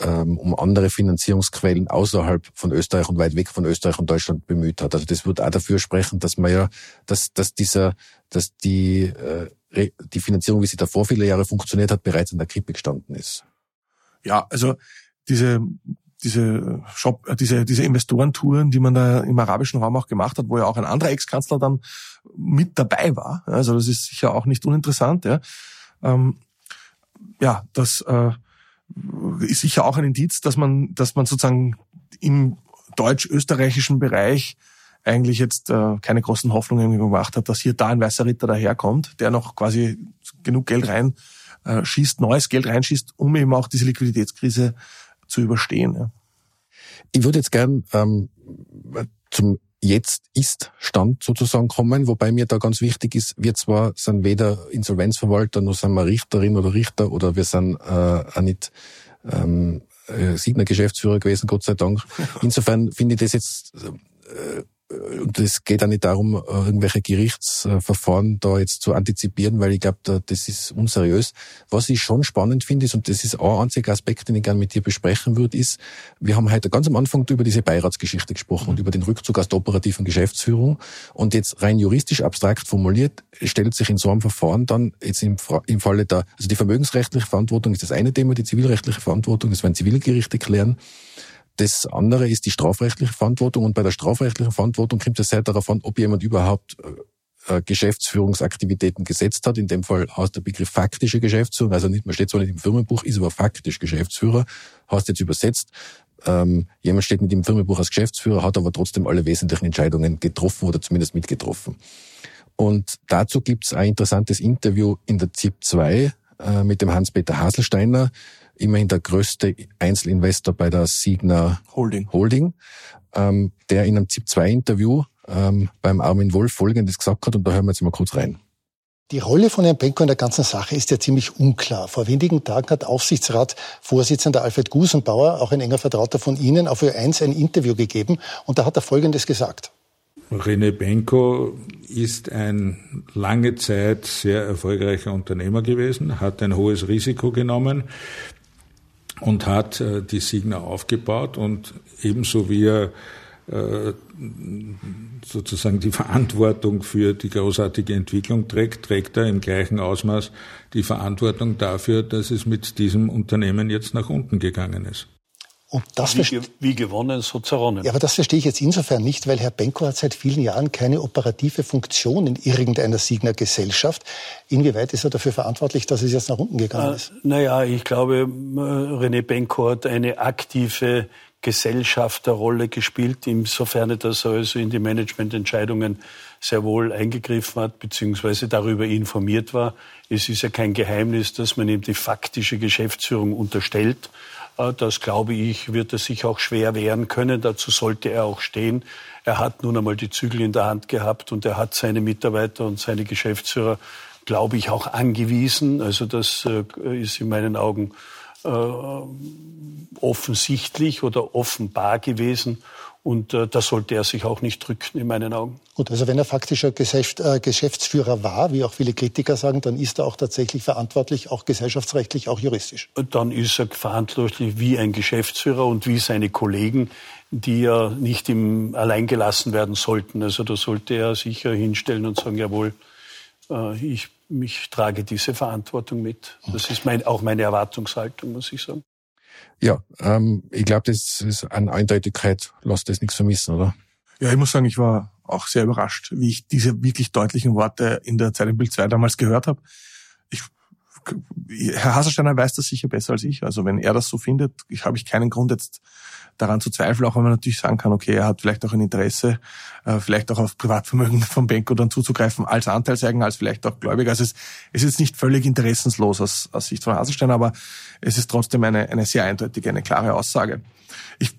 ähm, um andere Finanzierungsquellen außerhalb von Österreich und weit weg von Österreich und Deutschland bemüht hat. Also das würde auch dafür sprechen, dass man ja, dass, dass dieser, dass die, äh, die Finanzierung, wie sie davor viele Jahre funktioniert hat, bereits in der Krippe gestanden ist. Ja, also diese diese Shop, äh, diese diese Investorentouren, die man da im arabischen Raum auch gemacht hat, wo ja auch ein anderer Ex-Kanzler dann mit dabei war. Also das ist sicher auch nicht uninteressant. Ja, ähm, ja das äh, ist sicher auch ein Indiz, dass man, dass man sozusagen im deutsch-österreichischen Bereich eigentlich jetzt äh, keine großen Hoffnungen gemacht hat, dass hier da ein weißer Ritter daherkommt, der noch quasi genug Geld rein äh, schießt, neues Geld reinschießt, um eben auch diese Liquiditätskrise zu überstehen. Ja. Ich würde jetzt gern ähm, zum jetzt ist Stand sozusagen kommen, wobei mir da ganz wichtig ist, wir zwar sind weder Insolvenzverwalter, noch sind wir Richterin oder Richter oder wir sind äh, auch nicht ähm, äh, Signer Geschäftsführer gewesen, Gott sei Dank. Insofern finde ich das jetzt äh, und es geht auch nicht darum, äh, irgendwelche Gerichtsverfahren da jetzt zu antizipieren, weil ich glaube, da, das ist unseriös. Was ich schon spannend finde, ist, und das ist ein einziger Aspekt, den ich gerne mit dir besprechen würde, ist, wir haben heute ganz am Anfang über diese Beiratsgeschichte gesprochen mhm. und über den Rückzug aus der operativen Geschäftsführung. Und jetzt rein juristisch abstrakt formuliert, stellt sich in so einem Verfahren dann jetzt im, im Falle der, also die vermögensrechtliche Verantwortung ist das eine Thema, die zivilrechtliche Verantwortung, das werden Zivilgerichte klären. Das andere ist die strafrechtliche Verantwortung und bei der strafrechtlichen Verantwortung kommt es sehr darauf an, ob jemand überhaupt äh, äh, Geschäftsführungsaktivitäten gesetzt hat. In dem Fall heißt der Begriff faktische Geschäftsführung, also nicht, man steht zwar nicht im Firmenbuch, ist aber faktisch Geschäftsführer, heißt jetzt übersetzt, ähm, jemand steht nicht im Firmenbuch als Geschäftsführer, hat aber trotzdem alle wesentlichen Entscheidungen getroffen oder zumindest mitgetroffen. Und dazu gibt's ein interessantes Interview in der ZIP 2 äh, mit dem Hans-Peter Haselsteiner, immerhin der größte Einzelinvestor bei der Signa Holding, Holding ähm, der in einem ZIP-2-Interview ähm, beim Armin Wolf Folgendes gesagt hat und da hören wir jetzt mal kurz rein. Die Rolle von Herrn Benko in der ganzen Sache ist ja ziemlich unklar. Vor wenigen Tagen hat Aufsichtsratsvorsitzender Alfred Gusenbauer, auch ein enger Vertrauter von Ihnen, auf Ö1 ein Interview gegeben und da hat er Folgendes gesagt. René Benko ist ein lange Zeit sehr erfolgreicher Unternehmer gewesen, hat ein hohes Risiko genommen und hat äh, die Signa aufgebaut und ebenso wie er äh, sozusagen die Verantwortung für die großartige Entwicklung trägt, trägt er im gleichen Ausmaß die Verantwortung dafür, dass es mit diesem Unternehmen jetzt nach unten gegangen ist. Und das wie, wie gewonnen, so zerronnen. Ja, aber das verstehe ich jetzt insofern nicht, weil Herr Benko hat seit vielen Jahren keine operative Funktion in irgendeiner Signer Gesellschaft. Inwieweit ist er dafür verantwortlich, dass es jetzt nach unten gegangen ist? Äh, naja, ich glaube, René Benko hat eine aktive Gesellschafterrolle gespielt, insofern dass er also in die Managemententscheidungen sehr wohl eingegriffen hat, beziehungsweise darüber informiert war. Es ist ja kein Geheimnis, dass man ihm die faktische Geschäftsführung unterstellt. Äh, das, glaube ich, wird er sich auch schwer wehren können. Dazu sollte er auch stehen. Er hat nun einmal die Zügel in der Hand gehabt und er hat seine Mitarbeiter und seine Geschäftsführer, glaube ich, auch angewiesen. Also das äh, ist in meinen Augen äh, offensichtlich oder offenbar gewesen. Und äh, da sollte er sich auch nicht drücken, in meinen Augen. Gut, also wenn er faktischer Geschäft, äh, Geschäftsführer war, wie auch viele Kritiker sagen, dann ist er auch tatsächlich verantwortlich, auch gesellschaftsrechtlich, auch juristisch. Dann ist er verantwortlich wie ein Geschäftsführer und wie seine Kollegen, die ja nicht im allein gelassen werden sollten. Also da sollte er sicher hinstellen und sagen, jawohl, äh, ich, ich trage diese Verantwortung mit. Das ist mein, auch meine Erwartungshaltung, muss ich sagen. Ja, ähm, ich glaube, das ist an Eindeutigkeit, lässt das nichts vermissen, oder? Ja, ich muss sagen, ich war auch sehr überrascht, wie ich diese wirklich deutlichen Worte in der Zeit im Bild 2 damals gehört habe. Herr Haselsteiner weiß das sicher besser als ich. Also wenn er das so findet, ich habe ich keinen Grund jetzt daran zu zweifeln, auch wenn man natürlich sagen kann, okay, er hat vielleicht auch ein Interesse, äh, vielleicht auch auf Privatvermögen vom Benko dann zuzugreifen als Anteilseigen, als vielleicht auch Gläubiger. Also es ist jetzt nicht völlig interessenslos aus, aus Sicht von Haselstein, aber es ist trotzdem eine, eine sehr eindeutige, eine klare Aussage. Ich,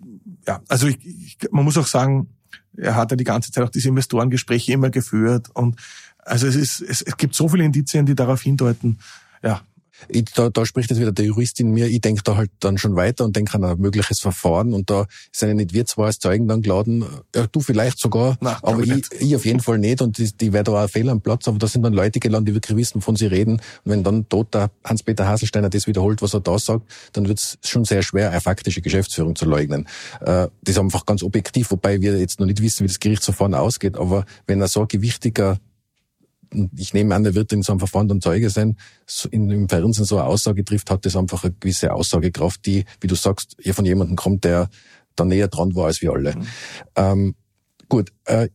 ja, also ich, ich, man muss auch sagen, er hat ja die ganze Zeit auch diese Investorengespräche immer geführt und also es ist, es, es gibt so viele Indizien, die darauf hindeuten, ja, ich, da, da spricht jetzt wieder der Jurist in mir, ich denke da halt dann schon weiter und denke an ein mögliches Verfahren und da sind ja nicht wir zwei als Zeugen dann geladen, ja, du vielleicht sogar, Nein, aber ich, ich auf jeden Fall nicht und die, die wäre da auch fehl am Platz, aber da sind dann Leute geladen, die wirklich wissen, wovon sie reden. Und wenn dann dort der Hans-Peter Haselsteiner das wiederholt, was er da sagt, dann wird es schon sehr schwer, eine faktische Geschäftsführung zu leugnen. Äh, das ist einfach ganz objektiv, wobei wir jetzt noch nicht wissen, wie das Gerichtsverfahren ausgeht, aber wenn er so ein gewichtiger ich nehme an, er wird in so einem Verfahren dann Zeuge sein, in, im Fernsehen so eine Aussage trifft, hat das einfach eine gewisse Aussagekraft, die, wie du sagst, hier von jemandem kommt, der da näher dran war als wir alle. Mhm. Ähm, gut, äh,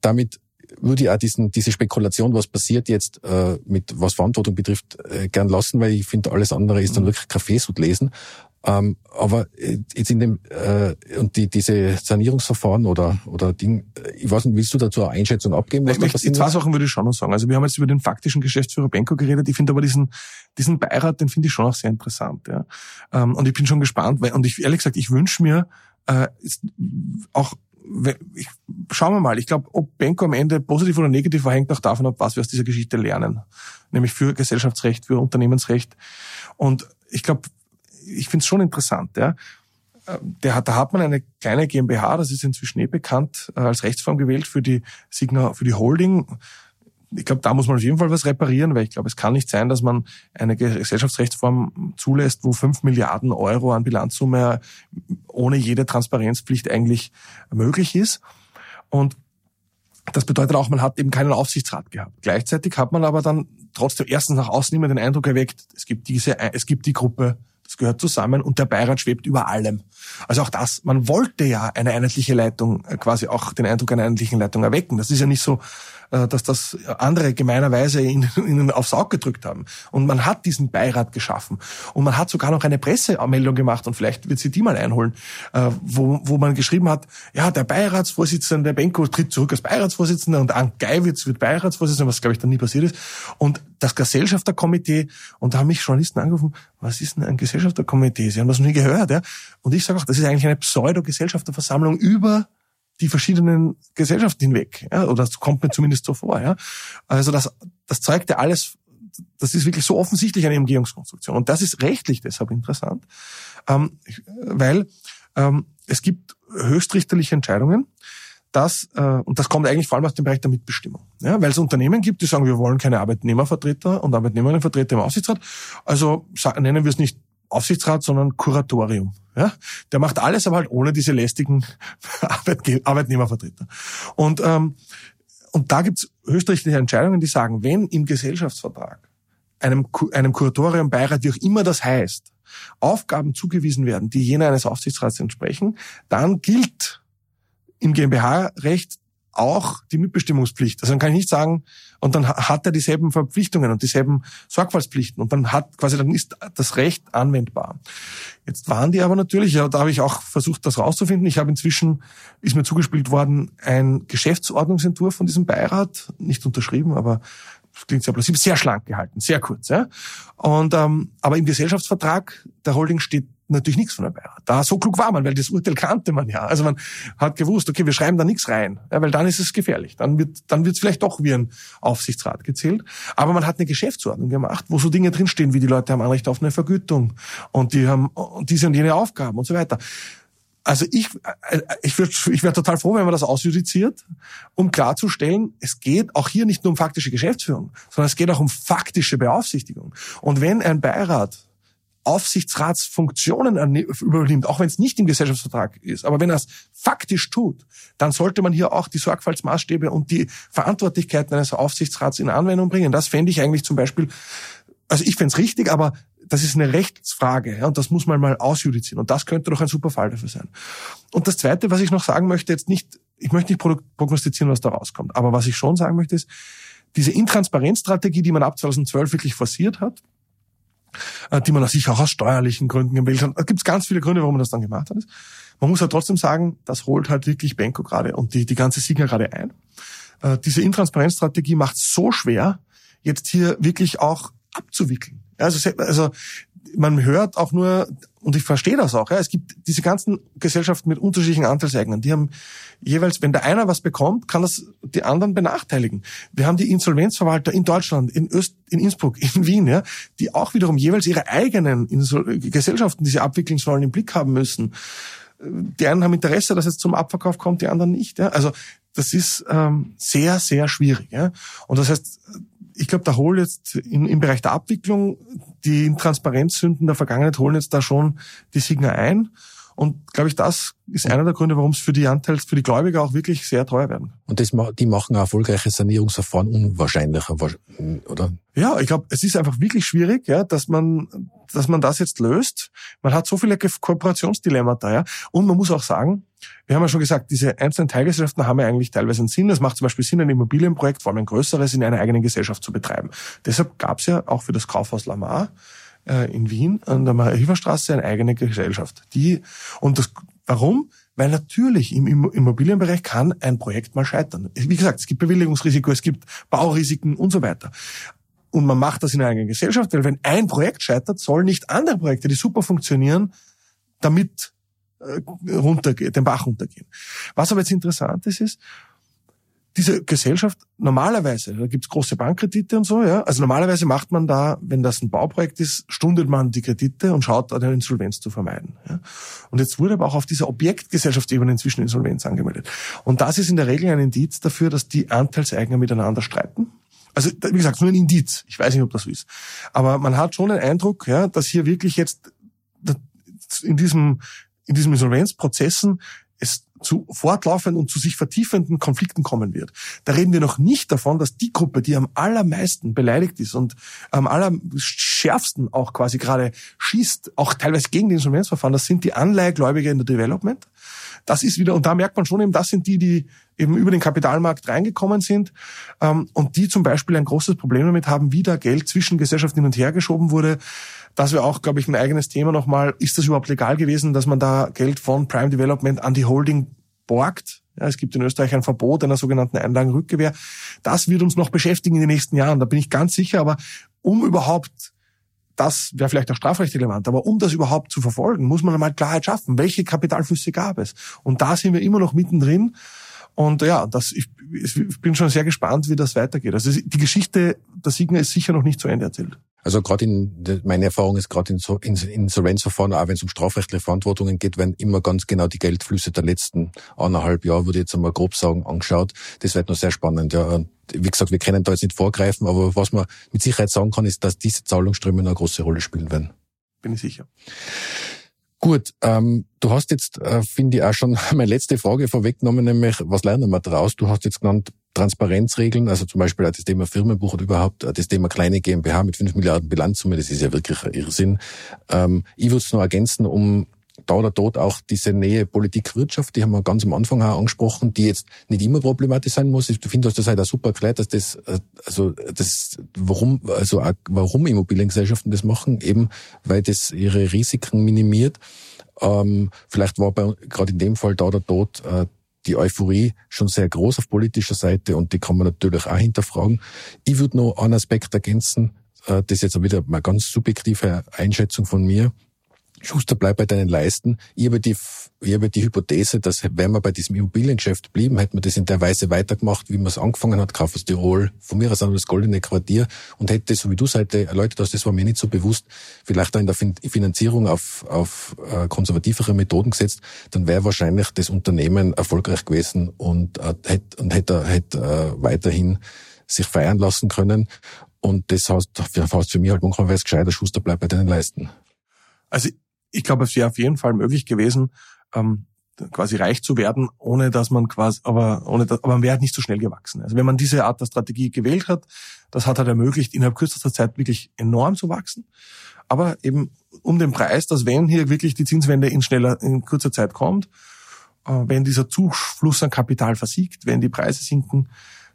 damit würde ich auch diesen, diese Spekulation, was passiert jetzt äh, mit was Verantwortung betrifft, äh, gern lassen, weil ich finde, alles andere ist dann mhm. wirklich Kaffeesud lesen. Ähm, aber äh, jetzt in dem äh, und die, diese Sanierungsverfahren oder oder Ding, äh, ich weiß nicht, willst du dazu eine Einschätzung abgeben? Was ich möchte, zwei Sachen würde ich schon noch sagen. Also wir haben jetzt über den faktischen Geschäftsführer Benko geredet. Ich finde aber diesen diesen Beirat, den finde ich schon auch sehr interessant. Ja. Ähm, und ich bin schon gespannt, weil und ich ehrlich gesagt, ich wünsche mir äh, auch ich, schauen wir mal. Ich glaube, ob Benko am Ende positiv oder negativ war, hängt auch davon ab, was wir aus dieser Geschichte lernen. Nämlich für Gesellschaftsrecht, für Unternehmensrecht. Und ich glaube, ich finde es schon interessant. Ja. Der hat, da hat man eine kleine GmbH, das ist inzwischen eh bekannt, äh, als Rechtsform gewählt für die Signa, für die Holding. Ich glaube, da muss man auf jeden Fall was reparieren, weil ich glaube, es kann nicht sein, dass man eine Gesellschaftsrechtsform zulässt, wo fünf Milliarden Euro an Bilanzsumme ohne jede Transparenzpflicht eigentlich möglich ist. Und das bedeutet auch, man hat eben keinen Aufsichtsrat gehabt. Gleichzeitig hat man aber dann trotzdem erstens nach außen immer den Eindruck erweckt, es gibt diese, es gibt die Gruppe das gehört zusammen und der Beirat schwebt über allem. Also auch das, man wollte ja eine einheitliche Leitung, äh, quasi auch den Eindruck einer einheitlichen Leitung erwecken. Das ist ja nicht so, dass das andere gemeinerweise ihnen aufs Auge gedrückt haben. Und man hat diesen Beirat geschaffen. Und man hat sogar noch eine Pressemeldung gemacht, und vielleicht wird sie die mal einholen, äh, wo, wo man geschrieben hat, ja, der Beiratsvorsitzende, Benko tritt zurück als Beiratsvorsitzender und Ann Geiwitz wird Beiratsvorsitzender, was glaube ich dann nie passiert ist. Und das Gesellschafterkomitee, und da haben mich Journalisten angerufen, was ist denn ein Gesellschafterkomitee? Sie haben das noch nie gehört, ja? Und ich sage auch, das ist eigentlich eine Pseudo-Gesellschafterversammlung über die verschiedenen Gesellschaften hinweg. Ja, oder das kommt mir zumindest so vor. Ja. Also das, das zeigt ja alles, das ist wirklich so offensichtlich eine Umgehungskonstruktion. Und das ist rechtlich deshalb interessant, ähm, weil ähm, es gibt höchstrichterliche Entscheidungen, dass, äh, und das kommt eigentlich vor allem aus dem Bereich der Mitbestimmung. Ja, weil es Unternehmen gibt, die sagen, wir wollen keine Arbeitnehmervertreter und Arbeitnehmerinnenvertreter im Aufsichtsrat. Also nennen wir es nicht Aufsichtsrat, sondern Kuratorium. Ja, der macht alles, aber halt ohne diese lästigen Arbeitge Arbeitnehmervertreter. Und ähm, und da gibt's höchstrichterliche Entscheidungen, die sagen, wenn im Gesellschaftsvertrag einem, einem Kuratorium, Beirat, wie auch immer das heißt, Aufgaben zugewiesen werden, die jener eines Aufsichtsrats entsprechen, dann gilt im GmbH-Recht auch die Mitbestimmungspflicht. Also dann kann ich nicht sagen, und dann hat er dieselben Verpflichtungen und dieselben Sorgfaltspflichten und dann hat quasi, dann ist das Recht anwendbar. Jetzt waren die aber natürlich, ja, da habe ich auch versucht, das rauszufinden. Ich habe inzwischen, ist mir zugespielt worden, ein Geschäftsordnungsentwurf von diesem Beirat, nicht unterschrieben, aber klingt sehr plausibel, sehr schlank gehalten, sehr kurz. Ja? Und ähm, aber im Gesellschaftsvertrag der Holding steht natürlich nichts von der Beirat. Da so klug war man, weil das Urteil kannte man ja. Also man hat gewusst, okay, wir schreiben da nichts rein, ja, weil dann ist es gefährlich. Dann wird dann wird es vielleicht doch wie ein Aufsichtsrat gezählt. Aber man hat eine Geschäftsordnung gemacht, wo so Dinge drinstehen, wie die Leute haben Anrecht auf eine Vergütung und die haben diese und jene Aufgaben und so weiter. Also ich, äh, ich wäre ich wär total froh, wenn man das ausjudiziert, um klarzustellen, es geht auch hier nicht nur um faktische Geschäftsführung, sondern es geht auch um faktische Beaufsichtigung. Und wenn ein Beirat Aufsichtsratsfunktionen übernimmt, auch wenn es nicht im Gesellschaftsvertrag ist. Aber wenn er es faktisch tut, dann sollte man hier auch die Sorgfaltsmaßstäbe und die Verantwortlichkeiten eines Aufsichtsrats in Anwendung bringen. Das fände ich eigentlich zum Beispiel, also ich fände es richtig, aber das ist eine Rechtsfrage ja, und das muss man mal ausjudizieren. Und das könnte doch ein super Fall dafür sein. Und das Zweite, was ich noch sagen möchte, jetzt nicht, ich möchte nicht prognostizieren, was da rauskommt, aber was ich schon sagen möchte, ist, diese Intransparenzstrategie, die man ab 2012 wirklich forciert hat, die man sich auch aus steuerlichen Gründen gewählt hat. Da gibt es ganz viele Gründe, warum man das dann gemacht hat. Man muss ja trotzdem sagen, das holt halt wirklich Benko gerade und die, die ganze Signa gerade ein. Äh, diese Intransparenzstrategie macht so schwer, jetzt hier wirklich auch abzuwickeln. Also, also man hört auch nur, und ich verstehe das auch, ja, es gibt diese ganzen Gesellschaften mit unterschiedlichen Anteilseignern, die haben jeweils, wenn der einer was bekommt, kann das die anderen benachteiligen. Wir haben die Insolvenzverwalter in Deutschland, in Öst, in Innsbruck, in Wien, ja, die auch wiederum jeweils ihre eigenen Insol Gesellschaften, die sie abwickeln sollen, im Blick haben müssen. Die einen haben Interesse, dass es zum Abverkauf kommt, die anderen nicht. Ja. Also das ist ähm, sehr, sehr schwierig. Ja. Und das heißt, ich glaube, da holen jetzt in, im Bereich der Abwicklung die Transparenzsünden der Vergangenheit holen jetzt da schon die Signer ein. Und glaube ich, das ist einer der Gründe, warum es für die Anteils, für die Gläubiger auch wirklich sehr teuer werden. Und das, die machen ein erfolgreiches Sanierungsverfahren unwahrscheinlicher, oder? Ja, ich glaube, es ist einfach wirklich schwierig, ja, dass man, dass man das jetzt löst. Man hat so viele Kooperationsdilemmata, ja. Und man muss auch sagen, wir haben ja schon gesagt, diese einzelnen Teilgesellschaften haben ja eigentlich teilweise einen Sinn. Es macht zum Beispiel Sinn, ein Immobilienprojekt, vor allem ein größeres, in einer eigenen Gesellschaft zu betreiben. Deshalb gab es ja auch für das Kaufhaus Lamar äh, in Wien an der Maria-Hilfer-Straße eine eigene Gesellschaft. Die, und das, warum? Weil natürlich im Immobilienbereich kann ein Projekt mal scheitern. Wie gesagt, es gibt Bewilligungsrisiko, es gibt Baurisiken und so weiter. Und man macht das in einer eigenen Gesellschaft, weil wenn ein Projekt scheitert, sollen nicht andere Projekte, die super funktionieren, damit äh, runtergehen, den Bach runtergehen. Was aber jetzt interessant ist, ist, diese Gesellschaft, normalerweise, da gibt's große Bankkredite und so, ja. Also normalerweise macht man da, wenn das ein Bauprojekt ist, stundet man die Kredite und schaut, eine Insolvenz zu vermeiden. Ja. Und jetzt wurde aber auch auf dieser Objektgesellschaftsebene inzwischen Insolvenz angemeldet. Und das ist in der Regel ein Indiz dafür, dass die Anteilseigner miteinander streiten. Also, wie gesagt, nur ein Indiz. Ich weiß nicht, ob das so ist. Aber man hat schon den Eindruck, ja, dass hier wirklich jetzt in diesem, in diesem Insolvenzprozessen es zu fortlaufenden und zu sich vertiefenden Konflikten kommen wird. Da reden wir noch nicht davon, dass die Gruppe, die am allermeisten beleidigt ist und am allerschärfsten auch quasi gerade schießt, auch teilweise gegen die Insolvenzverfahren, das sind die Anleihgläubiger in der Development. Das ist wieder, und da merkt man schon eben, das sind die, die eben über den Kapitalmarkt reingekommen sind ähm, und die zum Beispiel ein großes Problem damit haben, wie da Geld zwischen Gesellschaften hin und her geschoben wurde. Das wäre auch, glaube ich, ein eigenes Thema nochmal. Ist das überhaupt legal gewesen, dass man da Geld von Prime Development an die Holding borgt? Ja, es gibt in Österreich ein Verbot einer sogenannten Einlagenrückgewehr. Das wird uns noch beschäftigen in den nächsten Jahren, da bin ich ganz sicher. Aber um überhaupt das wäre vielleicht auch strafrechtsrelevant, aber um das überhaupt zu verfolgen, muss man einmal Klarheit schaffen. Welche Kapitalflüsse gab es? Und da sind wir immer noch mittendrin. Und ja, das, ich, ich bin schon sehr gespannt, wie das weitergeht. Also die Geschichte der Signer ist sicher noch nicht zu Ende erzählt. Also gerade in, meine Erfahrung ist gerade in, so, in Insolvenzverfahren, auch wenn es um strafrechtliche Verantwortungen geht, werden immer ganz genau die Geldflüsse der letzten anderthalb Jahre, würde ich jetzt einmal grob sagen, angeschaut. Das wird noch sehr spannend. Ja. Und wie gesagt, wir können da jetzt nicht vorgreifen, aber was man mit Sicherheit sagen kann, ist, dass diese Zahlungsströme eine große Rolle spielen werden. Bin ich sicher. Gut, ähm, du hast jetzt, äh, finde ich, auch schon meine letzte Frage vorweggenommen, nämlich, was lernen wir daraus? Du hast jetzt genannt, Transparenzregeln, also zum Beispiel das Thema Firmenbuch oder überhaupt äh, das Thema kleine GmbH mit 5 Milliarden Bilanzsumme, das ist ja wirklich ein Irrsinn. Ähm, ich würde es noch ergänzen, um da oder dort auch diese Nähe Politik-Wirtschaft, die haben wir ganz am Anfang auch angesprochen, die jetzt nicht immer problematisch sein muss. Ich finde, das halt auch super erklärt, dass das, äh, also das, warum, also warum Immobiliengesellschaften das machen, eben weil das ihre Risiken minimiert. Ähm, vielleicht war bei, gerade in dem Fall da oder dort äh, die Euphorie schon sehr groß auf politischer Seite und die kann man natürlich auch hinterfragen. Ich würde noch einen Aspekt ergänzen, äh, das ist jetzt wieder eine ganz subjektive Einschätzung von mir. Schuster, bleib bei deinen Leisten. Ich habe die, ich habe die Hypothese, dass wenn wir bei diesem Immobiliengeschäft blieben, hätten wir das in der Weise weitergemacht, wie man es angefangen hat, Kaufhaus Tirol, von mir aus auch das Goldene Quartier und hätte, so wie du heute erläutert hast, das war mir nicht so bewusst, vielleicht auch in der Finanzierung auf, auf äh, konservativere Methoden gesetzt, dann wäre wahrscheinlich das Unternehmen erfolgreich gewesen und äh, hätte, und hätte, hätte äh, weiterhin sich feiern lassen können. Und das heißt, heißt für mich halt manchmal wäre es gescheiter, Schuster bleibt bei deinen Leisten. Also ich glaube, es wäre auf jeden Fall möglich gewesen, ähm, quasi reich zu werden, ohne dass man quasi, aber ohne, dass, aber man wäre halt nicht so schnell gewachsen. Also wenn man diese Art der Strategie gewählt hat, das hat halt ermöglicht, innerhalb kürzester Zeit wirklich enorm zu wachsen. Aber eben um den Preis, dass wenn hier wirklich die Zinswende in schneller, in kurzer Zeit kommt, äh, wenn dieser Zufluss an Kapital versiegt, wenn die Preise sinken,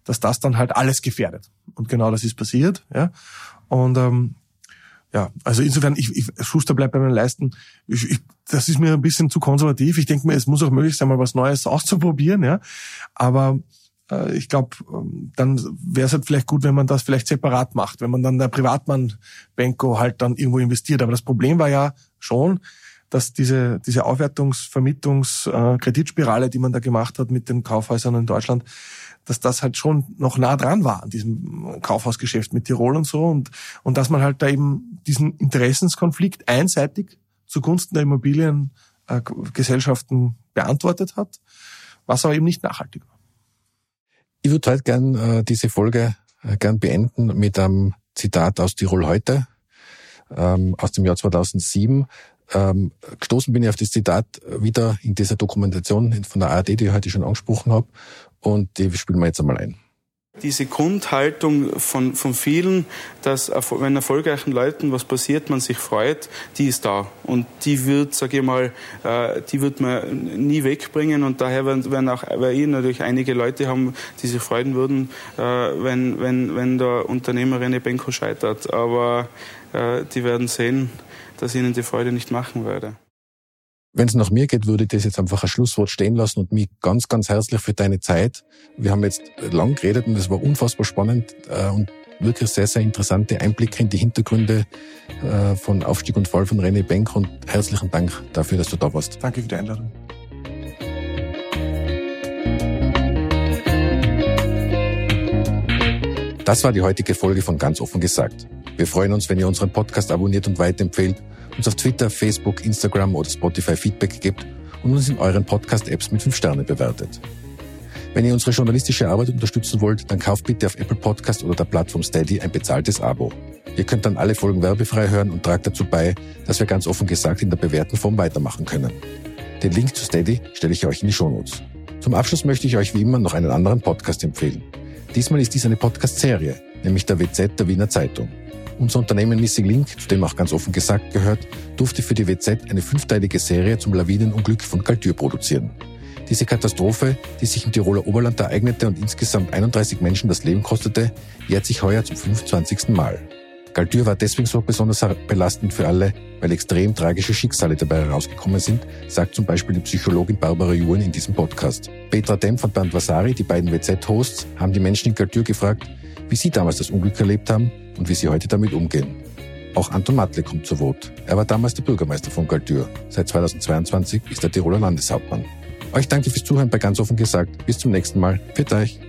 dass das dann halt alles gefährdet. Und genau das ist passiert. Ja. Und ähm, ja, also insofern, ich, ich Schuster bleibt bei meinen Leisten. Ich, ich, das ist mir ein bisschen zu konservativ. Ich denke mir, es muss auch möglich sein, mal was Neues auszuprobieren, ja. Aber äh, ich glaube, ähm, dann wäre es halt vielleicht gut, wenn man das vielleicht separat macht, wenn man dann der Privatmann Benko halt dann irgendwo investiert. Aber das Problem war ja schon, dass diese, diese Aufwertungs-, Vermietungs-, äh, Kreditspirale, die man da gemacht hat mit den Kaufhäusern in Deutschland, dass das halt schon noch nah dran war an diesem Kaufhausgeschäft mit Tirol und so und, und dass man halt da eben diesen Interessenskonflikt einseitig zugunsten der Immobiliengesellschaften beantwortet hat, was aber eben nicht nachhaltig war. Ich würde halt gern äh, diese Folge äh, gern beenden mit einem Zitat aus Tirol heute, ähm, aus dem Jahr 2007. Ähm, gestoßen bin ich auf das Zitat wieder in dieser Dokumentation von der ARD, die ich heute schon angesprochen habe und die spielen wir jetzt einmal ein. Diese Grundhaltung von, von vielen, dass wenn erfolgreichen Leuten was passiert, man sich freut, die ist da. Und die wird, sage ich mal, äh, die wird man nie wegbringen. Und daher werden, werden auch, weil ich natürlich einige Leute haben, die sich freuen würden, äh, wenn, wenn, wenn der Unternehmer René Benko scheitert. Aber äh, die werden sehen, dass ihnen die Freude nicht machen werde. Wenn es nach mir geht, würde ich das jetzt einfach ein Schlusswort stehen lassen und mich ganz, ganz herzlich für deine Zeit. Wir haben jetzt lang geredet und es war unfassbar spannend äh, und wirklich sehr, sehr interessante Einblicke in die Hintergründe äh, von Aufstieg und Fall von René Benk und herzlichen Dank dafür, dass du da warst. Danke für die Einladung. Das war die heutige Folge von Ganz offen gesagt. Wir freuen uns, wenn ihr unseren Podcast abonniert und weiterempfehlt uns auf Twitter, Facebook, Instagram oder Spotify Feedback gibt und uns in euren Podcast-Apps mit 5 Sternen bewertet. Wenn ihr unsere journalistische Arbeit unterstützen wollt, dann kauft bitte auf Apple Podcast oder der Plattform Steady ein bezahltes Abo. Ihr könnt dann alle Folgen werbefrei hören und tragt dazu bei, dass wir ganz offen gesagt in der bewährten Form weitermachen können. Den Link zu Steady stelle ich euch in die Shownotes. Zum Abschluss möchte ich euch wie immer noch einen anderen Podcast empfehlen. Diesmal ist dies eine Podcast-Serie, nämlich der WZ der Wiener Zeitung. Unser Unternehmen Missing Link, zu dem auch ganz offen gesagt gehört, durfte für die WZ eine fünfteilige Serie zum Lawinenunglück von Kaltür produzieren. Diese Katastrophe, die sich im Tiroler Oberland ereignete und insgesamt 31 Menschen das Leben kostete, jährt sich heuer zum 25. Mal. Galtür war deswegen so besonders belastend für alle, weil extrem tragische Schicksale dabei herausgekommen sind, sagt zum Beispiel die Psychologin Barbara Juren in diesem Podcast. Petra Dempf und Bernd Vasari, die beiden WZ-Hosts, haben die Menschen in Galtür gefragt, wie sie damals das Unglück erlebt haben und wie sie heute damit umgehen. Auch Anton Matle kommt zu Wort. Er war damals der Bürgermeister von Galtür. Seit 2022 ist er Tiroler Landeshauptmann. Euch danke fürs Zuhören bei ganz offen gesagt. Bis zum nächsten Mal. Für euch.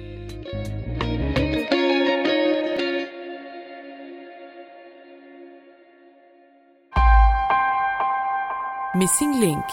Missing Link